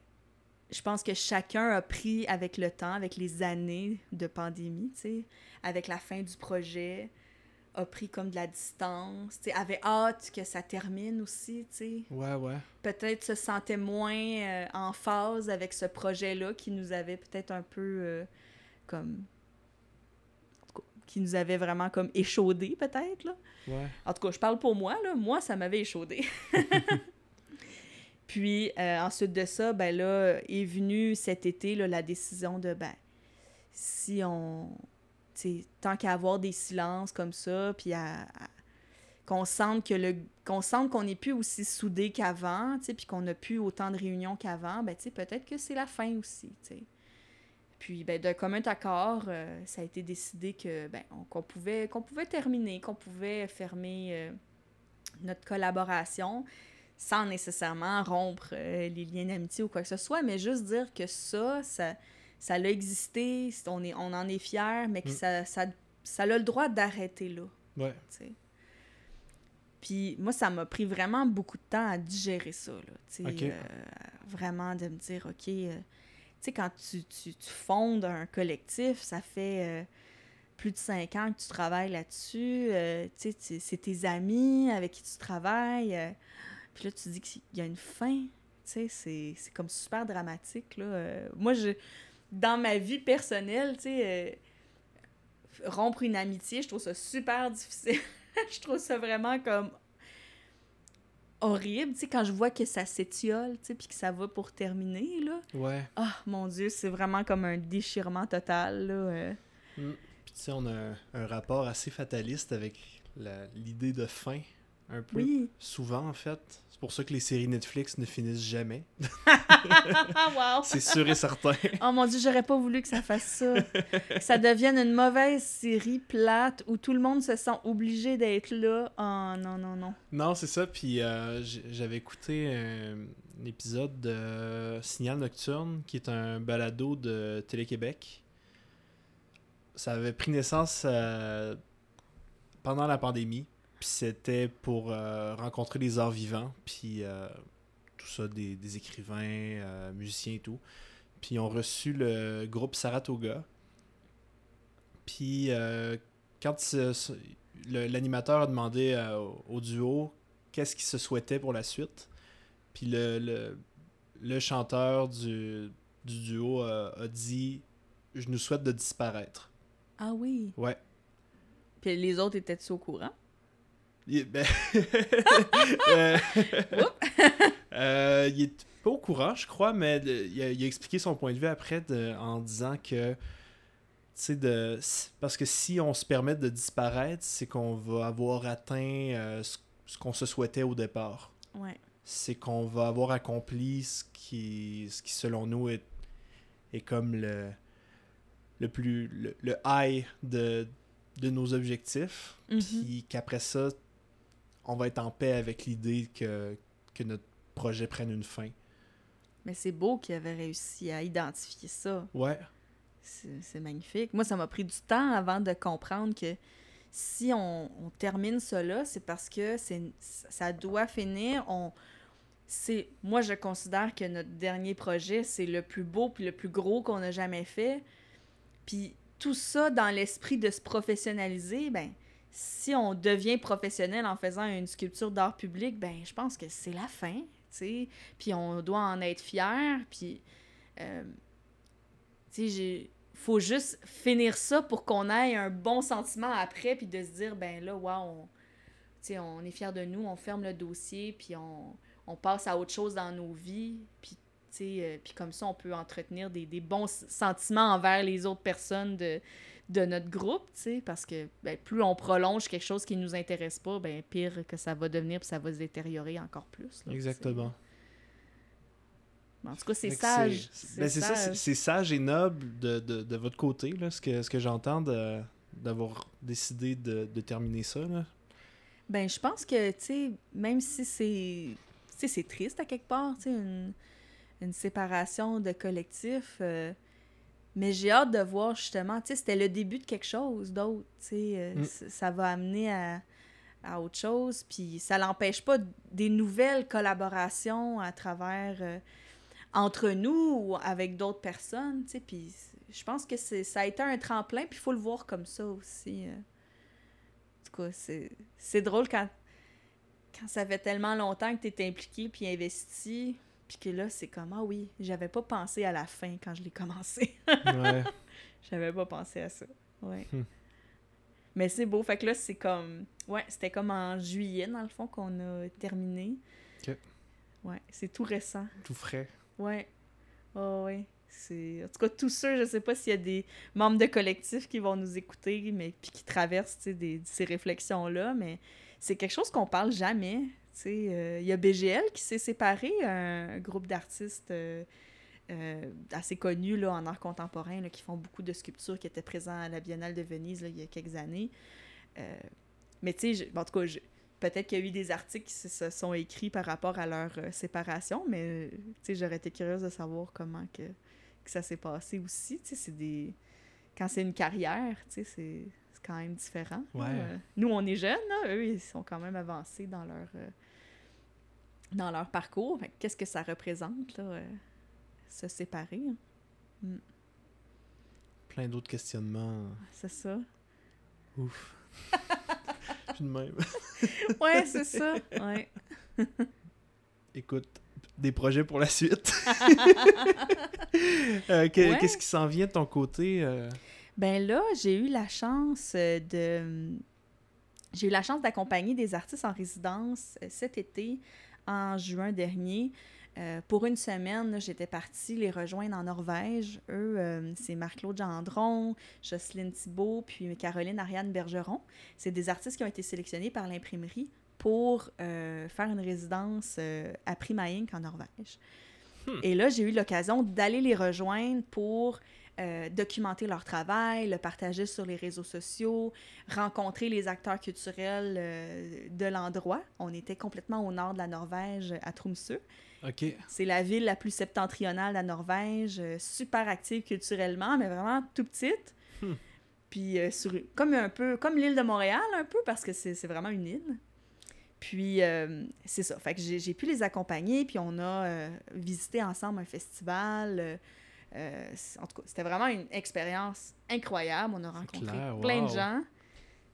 Speaker 2: je pense que chacun a pris avec le temps avec les années de pandémie tu sais avec la fin du projet a pris comme de la distance tu sais avait hâte que ça termine aussi tu sais
Speaker 3: Ouais, ouais.
Speaker 2: peut-être se sentait moins euh, en phase avec ce projet-là qui nous avait peut-être un peu euh, comme qui nous avait vraiment comme échaudé peut-être là.
Speaker 3: Ouais.
Speaker 2: En tout cas, je parle pour moi là, moi ça m'avait échaudé. Puis euh, ensuite de ça, ben là est venue cet été la décision de ben si on tant qu'à avoir des silences comme ça puis qu'on sente que le qu'on sente qu'on n'est plus aussi soudé qu'avant, puis qu'on n'a plus autant de réunions qu'avant, ben peut-être que c'est la fin aussi. Puis ben d'un commun accord, euh, ça a été décidé que ben on- qu'on pouvait qu'on pouvait terminer, qu'on pouvait fermer euh, notre collaboration sans nécessairement rompre euh, les liens d'amitié ou quoi que ce soit, mais juste dire que ça, ça, ça l'a existé, on, est, on en est fiers, mais que
Speaker 3: Mm.
Speaker 2: ça, ça, ça a le droit d'arrêter là.
Speaker 3: Ouais.
Speaker 2: tu sais. Puis moi, ça m'a pris vraiment beaucoup de temps à digérer ça, là, euh, vraiment de me dire, OK, euh, tu sais, quand tu, tu, tu fondes un collectif, ça fait euh, plus de cinq ans que tu travailles là-dessus, tu sais, tu- c'est tes amis avec qui tu travailles, puis là, tu dis qu'il y a une fin, tu sais, c'est c'est comme super dramatique, là. Euh, moi, je, dans ma vie personnelle, tu sais, euh, rompre une amitié, je trouve ça super difficile. je trouve ça vraiment comme horrible, tu sais, quand je vois que ça s'étiole, tu sais, puis que ça va pour terminer, là.
Speaker 3: Ouais.
Speaker 2: Ah, mon Dieu, c'est vraiment comme un déchirement total, là. euh.
Speaker 3: Mm. Puis tu sais, on a un, un rapport assez fataliste avec la- l'idée de fin, un peu.
Speaker 2: Oui,
Speaker 3: Souvent, en fait. C'est
Speaker 1: pour ça que les séries Netflix ne finissent jamais.
Speaker 2: wow!
Speaker 1: C'est sûr et certain.
Speaker 2: Oh mon dieu, j'aurais pas voulu que ça fasse ça. que ça devienne une mauvaise série plate où tout le monde se sent obligé d'être là. Oh non, non, non.
Speaker 1: Non, c'est ça. Puis euh, j'avais écouté un, un épisode de Signal Nocturne, qui est un balado de Télé-Québec. Ça avait pris naissance euh, pendant la pandémie. Puis c'était pour euh, rencontrer les arts vivants. Puis euh, tout ça, des, des écrivains, euh, musiciens et tout. Puis ils ont reçu le groupe Saratoga. Puis quand l'animateur a demandé au- duo qu'est-ce qu'il se souhaitait pour la suite, puis le, le, le chanteur du, du duo a dit Je nous souhaite de disparaître.
Speaker 2: Ah oui.
Speaker 1: Ouais.
Speaker 2: Puis les autres étaient-ils au courant?
Speaker 1: Il, ben, euh, euh, il est pas au courant, je crois, mais le- il, a, il a expliqué son point de vue après de- en disant que, tu sais, de, parce que si on se permet de disparaître, c'est qu'on va avoir atteint euh, ce, ce qu'on se souhaitait au départ.
Speaker 2: Ouais.
Speaker 1: C'est qu'on va avoir accompli ce qui, ce qui selon nous, est, est comme le, le plus, le, le high de, de nos objectifs.
Speaker 2: Mhm.
Speaker 1: Puis qu'après ça, on va être en paix avec l'idée que, que notre projet prenne une fin.
Speaker 2: Mais c'est beau qu'il avait réussi à identifier ça.
Speaker 1: Ouais,
Speaker 2: C'est magnifique. Moi, ça m'a pris du temps avant de comprendre que si on, on termine là, c'est parce que ça doit finir. On, c'est, moi, je considère que notre dernier projet, c'est le plus beau puis le plus gros qu'on a jamais fait. Puis tout ça dans l'esprit de se professionnaliser, ben si on devient professionnel en faisant une sculpture d'art public, ben je pense que c'est la fin, tu sais. Puis on doit en être fier, puis euh, tu sais, faut juste finir ça pour qu'on ait un bon sentiment après puis de se dire ben là wow, on, on est fier de nous, on ferme le dossier puis on, on passe à autre chose dans nos vies puis euh, puis comme ça on peut entretenir des, des bons sentiments envers les autres personnes de, de notre groupe, tu sais, parce que ben, plus on prolonge quelque chose qui nous intéresse pas, ben pire que ça va devenir puis ça va se détériorer encore plus. là,
Speaker 1: exactement.
Speaker 2: En tout cas, c'est
Speaker 1: Fait que
Speaker 2: sage.
Speaker 1: c'est- ben, c'est
Speaker 2: sage.
Speaker 1: c'est sage et noble de, de, de votre côté, là, ce que, ce que j'entends d'avoir décidé de, de terminer ça. Là.
Speaker 2: Ben, je pense que, tu sais, même si c'est. Triste à quelque part, tu sais, une, une séparation de collectif. euh, mais j'ai hâte de voir justement, tu sais, c'était le début de quelque chose d'autre, tu sais. euh,
Speaker 1: Mm.
Speaker 2: Ça va amener à, à autre chose, puis ça l'empêche pas des nouvelles collaborations à travers. euh, entre nous ou avec d'autres personnes, tu sais. Puis je pense que ça a été un tremplin, puis il faut le voir comme ça aussi. euh. En tout cas, c'est, c'est drôle quand, quand ça fait tellement longtemps que tu es impliqué puis investi, puis que là, c'est comme, ah oui, j'avais pas pensé à la fin quand je l'ai commencé.
Speaker 1: Ouais.
Speaker 2: j'avais pas pensé à ça. Ouais.
Speaker 1: Hmm.
Speaker 2: Mais c'est beau. Fait que là, c'est comme. Ouais, c'était comme en juillet, dans le fond, qu'on a terminé.
Speaker 1: Ok.
Speaker 2: Ouais, c'est tout récent.
Speaker 1: Tout frais.
Speaker 2: Ouais. Oh, ouais. C'est... En tout cas, tous ceux, je sais pas s'il y a des membres de collectif qui vont nous écouter, mais puis qui traversent des, ces réflexions-là, mais c'est quelque chose qu'on parle jamais. Euh, Il y a BGL qui s'est séparé, un, groupe d'artistes euh, euh, assez connus en art contemporain, qui font beaucoup de sculptures, qui étaient présents à la Biennale de Venise il y a quelques années. Mais tu sais, en tout cas, peut-être qu'il y a eu des articles qui se, sont écrits par rapport à leur séparation, mais j'aurais été curieuse de savoir comment que, ça s'est passé aussi. C'est des... Quand c'est une carrière, c'est c'est quand même différent.
Speaker 1: Ouais.
Speaker 2: Euh, Nous, on est jeunes, là. eux, ils sont quand même avancés dans leur, euh, dans leur parcours. Qu'est-ce que ça représente, là, euh, se séparer? hein?
Speaker 1: Plein d'autres questionnements.
Speaker 2: C'est ça.
Speaker 1: Ouf. Je suis de même.
Speaker 2: Ouais, c'est ça. Ouais.
Speaker 1: Écoute, des projets pour la suite. Euh,
Speaker 2: Ouais.
Speaker 1: Qu'est-ce qui s'en vient de ton côté? Euh?
Speaker 2: Ben là, j'ai eu la chance euh, de. J'ai eu la chance d'accompagner des artistes en résidence euh, cet été, en juin dernier. Euh, pour une semaine, j'étais partie les rejoindre en Norvège. Eux, euh, c'est Marc-Claude Gendron, Jocelyne Thibault, puis Caroline Ariane Bergeron. C'est des artistes qui ont été sélectionnés par l'imprimerie pour euh, faire une résidence euh, à Primaink en Norvège.
Speaker 3: Hmm.
Speaker 2: Et là, j'ai eu l'occasion d'aller les rejoindre pour euh, documenter leur travail, le partager sur les réseaux sociaux, rencontrer les acteurs culturels euh, de l'endroit. On était complètement au nord de la Norvège, à Tromsø. C'est la ville la plus septentrionale de la Norvège, euh, super active culturellement, mais vraiment tout petite.
Speaker 3: Hmm.
Speaker 2: Puis euh, sur, comme un peu comme l'île de Montréal un peu parce que c'est vraiment une île. Puis euh, c'est ça, fait que j'ai j'ai pu les accompagner puis on a euh, visité ensemble un festival. Euh, en tout cas, c'était vraiment une expérience incroyable. On a rencontré
Speaker 3: clair,
Speaker 2: plein de gens.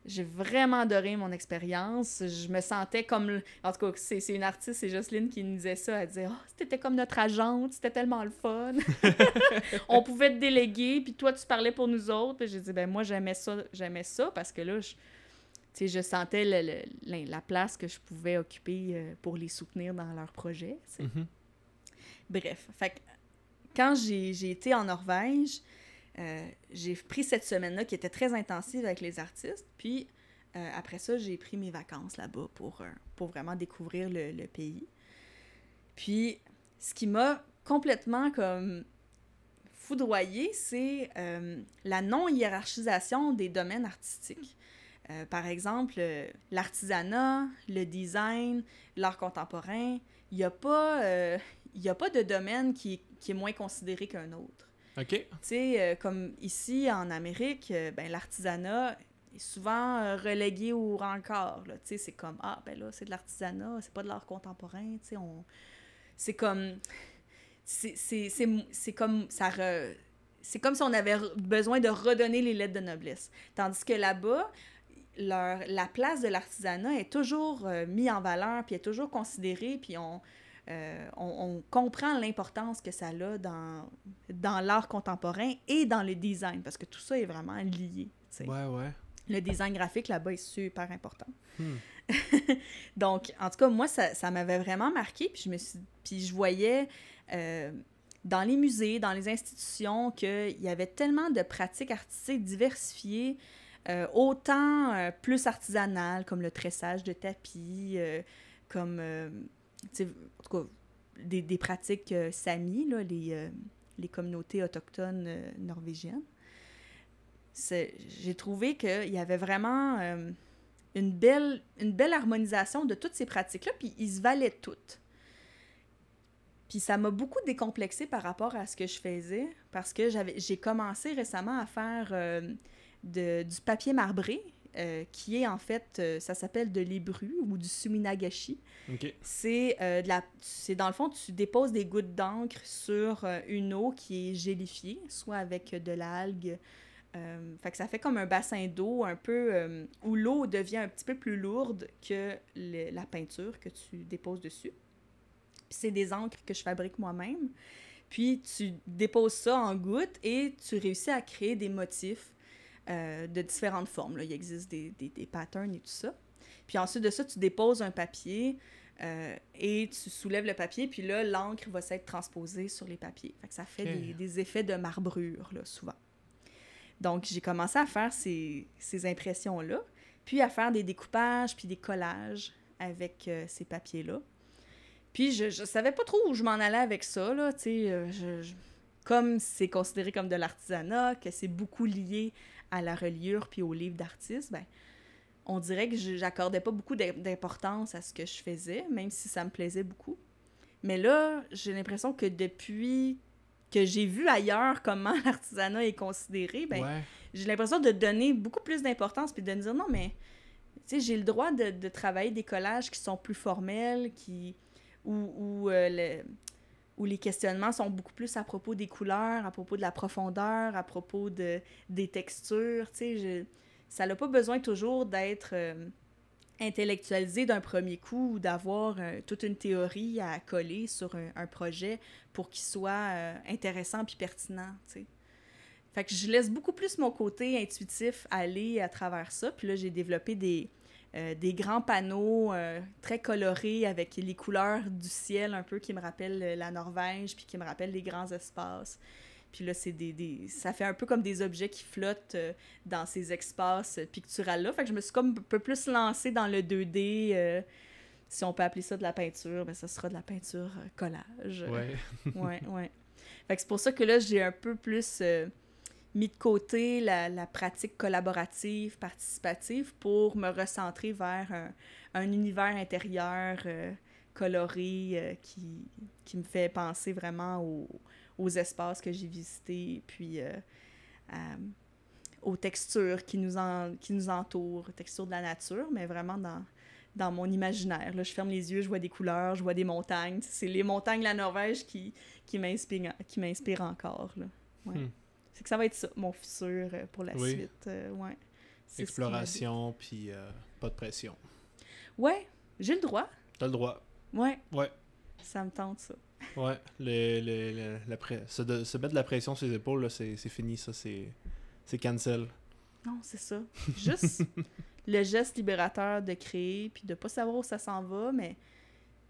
Speaker 2: J'ai vraiment adoré mon expérience. Je me sentais comme... En tout cas, c'est une artiste, c'est Jocelyne qui nous disait ça. Elle disait « Oh, c'était comme notre agente, c'était tellement le fun. On pouvait te déléguer, puis toi, tu parlais pour nous autres. » Puis j'ai dit « Ben moi, j'aimais ça, j'aimais ça parce que là, je, je sentais le- le- la, la place que je pouvais occuper euh, pour les soutenir dans tu sais.
Speaker 3: Mhm.
Speaker 2: Bref, fait quand j'ai été en Norvège, euh, j'ai pris cette semaine-là qui était très intensive avec les artistes. Puis euh, après ça, j'ai pris mes vacances là-bas pour, euh, pour vraiment découvrir le, pays. Puis ce qui m'a complètement comme foudroyé, c'est la non-hiérarchisation des domaines artistiques. Par exemple, l'artisanat, le design, l'art contemporain, il n'y a pas... il n'y a pas de domaine qui, est- qui est moins considéré qu'un autre.
Speaker 3: Ok.
Speaker 2: Tu sais, euh, comme ici en Amérique, euh, ben, l'artisanat est souvent euh, relégué au rencard. Tu sais, c'est comme, ah, ben là, c'est de l'artisanat, c'est pas de l'art contemporain. Tu sais, on... C'est comme... C'est comme... Ça re- C'est comme si on avait besoin de redonner les lettres de noblesse. Tandis que là-bas, leur, la place de l'artisanat est toujours mise en valeur, puis est toujours considérée, puis on, euh, on, on comprend l'importance que ça a dans, dans l'art contemporain et dans le design, parce que tout ça est vraiment lié.
Speaker 3: Ouais, ouais.
Speaker 2: Le design graphique là-bas est super important.
Speaker 3: Hmm.
Speaker 2: Donc, en tout cas, moi, ça, ça m'avait vraiment marqué, puis je me suis, puis je voyais euh, dans les musées, dans les institutions, qu'il y avait tellement de pratiques artistiques diversifiées, euh, autant euh, plus artisanales, comme le tressage de tapis, euh, comme, en tout cas, des, pratiques euh, sami, là, les, euh, les communautés autochtones euh, norvégiennes. J'ai trouvé qu'il y avait vraiment euh, une, belle, une belle harmonisation de toutes ces pratiques-là, puis ils se valaient toutes. Puis ça m'a beaucoup décomplexé par rapport à ce que je faisais, parce que j'ai commencé récemment à faire du papier marbré, euh, qui est en fait, euh, ça s'appelle de l'ébru ou du suminagashi. C'est euh, de la, c'est dans le fond, tu déposes des gouttes d'encre sur une eau qui est gélifiée, soit avec de l'algue. Fait que ça fait comme un bassin d'eau un peu où l'eau devient un petit peu plus lourde que le- la peinture que tu déposes dessus. Puis c'est des encres que je fabrique moi-même. Puis tu déposes ça en gouttes et tu réussis à créer des motifs euh, de différentes formes. Là. Il existe des, des, des patterns et tout ça. Puis ensuite de ça, tu déposes un papier euh, et tu soulèves le papier, puis là, l'encre va s'être transposée sur les papiers. Fait que ça fait des, des effets de marbrure, là, souvent. Donc, j'ai commencé à faire ces, ces impressions-là, puis à faire des découpages, puis des collages avec euh, ces papiers-là. Puis, je, je savais pas trop où je m'en allais avec ça, là, tu sais, euh, je- je- comme c'est considéré comme de l'artisanat, que c'est beaucoup lié à la reliure puis aux livres d'artistes, ben, on dirait que je- j'accordais pas beaucoup d'im- d'importance à ce que je faisais, même si ça me plaisait beaucoup. Mais là, j'ai l'impression que depuis que j'ai vu ailleurs comment l'artisanat est considéré, ben,
Speaker 3: ouais.
Speaker 2: j'ai l'impression de donner beaucoup plus d'importance puis de me dire non, mais tu sais, j'ai le droit de, de travailler des collages qui sont plus formels, qui où, euh, le- où les questionnements sont beaucoup plus à propos des couleurs, à propos de la profondeur, à propos de, des textures. Je- ça n'a pas besoin toujours d'être euh, intellectualisé d'un premier coup ou d'avoir euh, toute une théorie à coller sur un, projet pour qu'il soit euh, intéressant puis pertinent. tu sais. Fait que je laisse beaucoup plus mon côté intuitif aller à travers ça. Puis là, j'ai développé des, euh, des grands panneaux euh, très colorés avec les couleurs du ciel un peu qui me rappellent euh, la Norvège puis qui me rappellent les grands espaces. Puis là, c'est des, des- ça fait un peu comme des objets qui flottent euh, dans ces espaces picturales-là. Fait que je me suis comme un peu plus lancée dans le 2D. euh, si on peut appeler ça de la peinture, ben ça sera de la peinture collage.
Speaker 1: Ouais.
Speaker 2: ouais, ouais. Fait que c'est pour ça que là, j'ai un peu plus mis de côté la, la pratique collaborative, participative, pour me recentrer vers un, un univers intérieur euh, coloré euh, qui, qui me fait penser vraiment aux, aux espaces que j'ai visités, puis euh, aux textures qui nous, en, qui nous entourent, textures de la nature, mais vraiment dans, dans mon imaginaire. Là, je ferme les yeux, je vois des couleurs, je vois des montagnes. C'est les montagnes de la Norvège qui, qui m'inspirent encore. Là.
Speaker 1: Hmm.
Speaker 2: C'est que ça va être ça, mon futur euh, pour la
Speaker 1: Oui.
Speaker 2: suite. euh, ouais.
Speaker 1: Exploration, puis euh, pas de pression.
Speaker 2: Ouais, j'ai le droit.
Speaker 1: T'as le droit.
Speaker 2: Ouais,
Speaker 1: Ouais.
Speaker 2: ça me tente, ça.
Speaker 1: Ouais. Le, le, le- la se, de- se mettre de la pression sur les épaules, là, c'est c'est fini, ça. C'est c'est cancel.
Speaker 2: Non, c'est ça. Juste le geste libérateur de créer, puis de pas savoir où ça s'en va, mais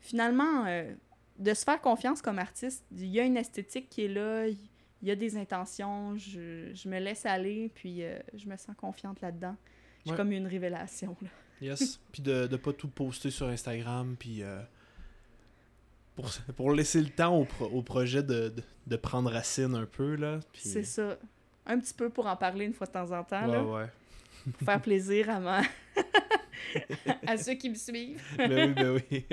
Speaker 2: finalement, euh, de se faire confiance comme artiste, il y a une esthétique qui est là, il y a des intentions, je, je me laisse aller, puis euh, je me sens confiante là-dedans. J'ai
Speaker 1: Ouais.
Speaker 2: comme une révélation, là.
Speaker 1: Yes. puis de, de pas tout poster sur Instagram, puis euh, pour, pour laisser le temps au, pro- au projet de, de, de prendre racine un peu, là. puis-
Speaker 2: C'est ça. Un petit peu pour en parler une fois de temps en temps,
Speaker 1: Ouais,
Speaker 2: là,
Speaker 1: ouais.
Speaker 2: pour faire plaisir à, ma... à ceux qui me suivent.
Speaker 1: ben oui, ben oui.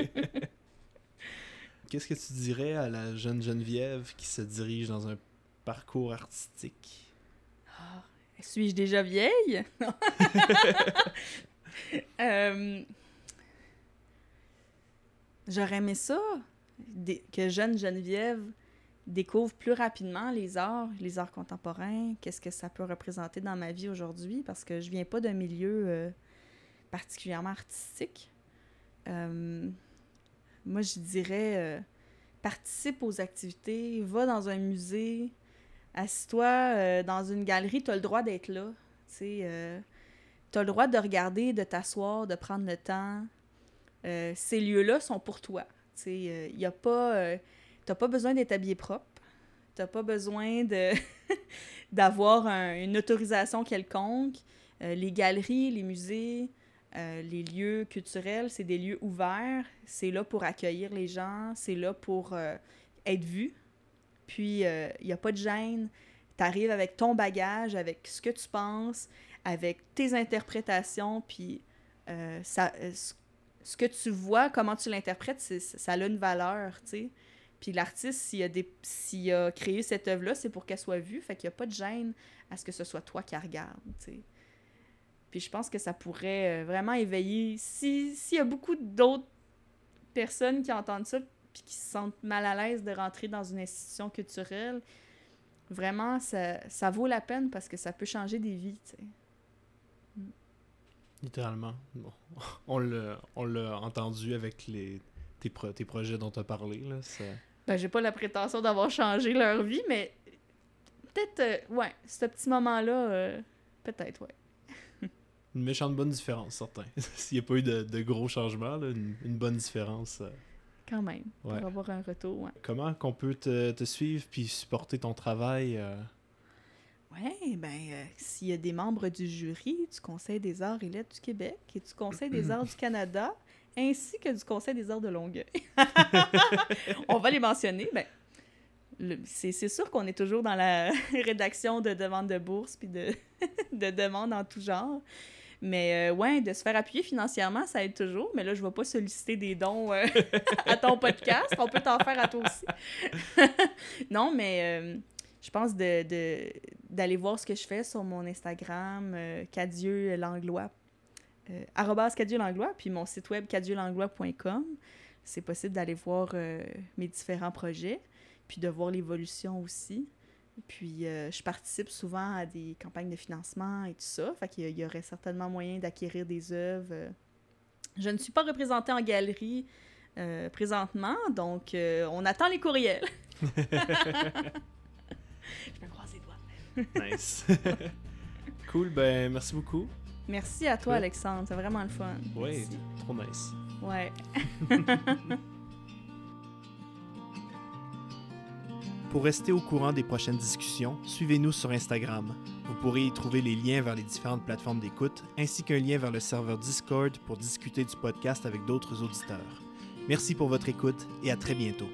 Speaker 1: Qu'est-ce que tu dirais à la jeune Geneviève qui se dirige dans un parcours artistique?
Speaker 2: Ah, Suis-je déjà vieille? Euh, J'aurais aimé ça, que jeune Geneviève découvre plus rapidement les arts, les arts contemporains, qu'est-ce que ça peut représenter dans ma vie aujourd'hui, parce que je viens pas d'un milieu euh, particulièrement artistique. Euh, moi, je dirais, euh, participe aux activités, va dans un musée, assis-toi euh, dans une galerie, tu as le droit d'être là. Tu euh, tu as le droit de regarder, de t'asseoir, de prendre le temps. Euh, ces lieux-là sont pour toi. Tu sais, euh, pas... t'as pas besoin d'être habillé propre. T'as pas besoin d'avoir un- une autorisation quelconque. Les galeries, les musées, les lieux culturels, c'est des lieux ouverts. C'est là pour accueillir les gens. C'est là pour être vu. Puis, il n'y a pas de gêne. Tu arrives avec ton bagage, avec ce que tu penses, avec tes interprétations, puis euh, ça, euh, ce- que tu vois, comment tu l'interprètes, ça a une valeur, tu sais. Puis l'artiste, s'il a, des, s'il a créé cette œuvre-là, c'est pour qu'elle soit vue, fait qu'il n'y a pas de gêne à ce que ce soit toi qui la regarde, tu sais. Puis je pense que ça pourrait euh, vraiment éveiller... Si- S'il y a beaucoup d'autres personnes qui entendent ça, puis qui se sentent mal à l'aise de rentrer dans une institution culturelle, vraiment, ça, ça vaut la peine parce que ça peut changer des vies, tu sais.
Speaker 1: Littéralement. Bon. On l'a on l'a entendu avec les, tes, pro- tes projets dont tu as parlé. Là. ça-
Speaker 2: Ben, j'ai pas la prétention d'avoir changé leur vie, mais peut-être, euh, ouais, ce petit moment-là, euh, peut-être, ouais.
Speaker 1: Une méchante bonne différence, certain. S'il n'y a pas eu de, de gros changements, là, une, une bonne différence. euh.
Speaker 2: Quand même,
Speaker 1: Ouais.
Speaker 2: pour avoir un retour, ouais.
Speaker 1: Comment qu'on peut te, te suivre puis supporter ton travail? euh?
Speaker 2: Ouais, ben, euh, s'il y a des membres du jury du Conseil des arts et lettres du Québec et du Conseil des arts du Canada, ainsi que du Conseil des arts de Longueuil, on va les mentionner, ben, le- c'est c'est sûr qu'on est toujours dans la rédaction de demandes de bourse puis de, de demandes en tout genre. Mais euh, ouais, de se faire appuyer financièrement, ça aide toujours. Mais là, je ne vais pas solliciter des dons euh, à ton podcast. On peut t'en faire à toi aussi. non, mais euh, je pense de, de- d'aller voir ce que je fais sur mon Instagram, euh, Cadieux Langlois, Cadieux Langlois, puis mon site web cadieuxlanglois.com. C'est possible d'aller voir mes différents projets, puis de voir l'évolution aussi. Puis euh, je participe souvent à des campagnes de financement et tout ça, fait qu'il y, a- il y aurait certainement moyen d'acquérir des œuvres. euh. Je ne suis pas représentée en galerie euh, présentement, donc euh, on attend les courriels. je me croise les doigts.
Speaker 1: Nice. cool, ben merci beaucoup.
Speaker 2: Merci à toi,
Speaker 1: Cool.
Speaker 2: Alexandre. C'est vraiment le fun.
Speaker 1: Oui, trop nice.
Speaker 2: Ouais.
Speaker 1: Pour rester au courant des prochaines discussions, suivez-nous sur Instagram. Vous pourrez y trouver les liens vers les différentes plateformes d'écoute, ainsi qu'un lien vers le serveur Discord pour discuter du podcast avec d'autres auditeurs. Merci pour votre écoute et à très bientôt.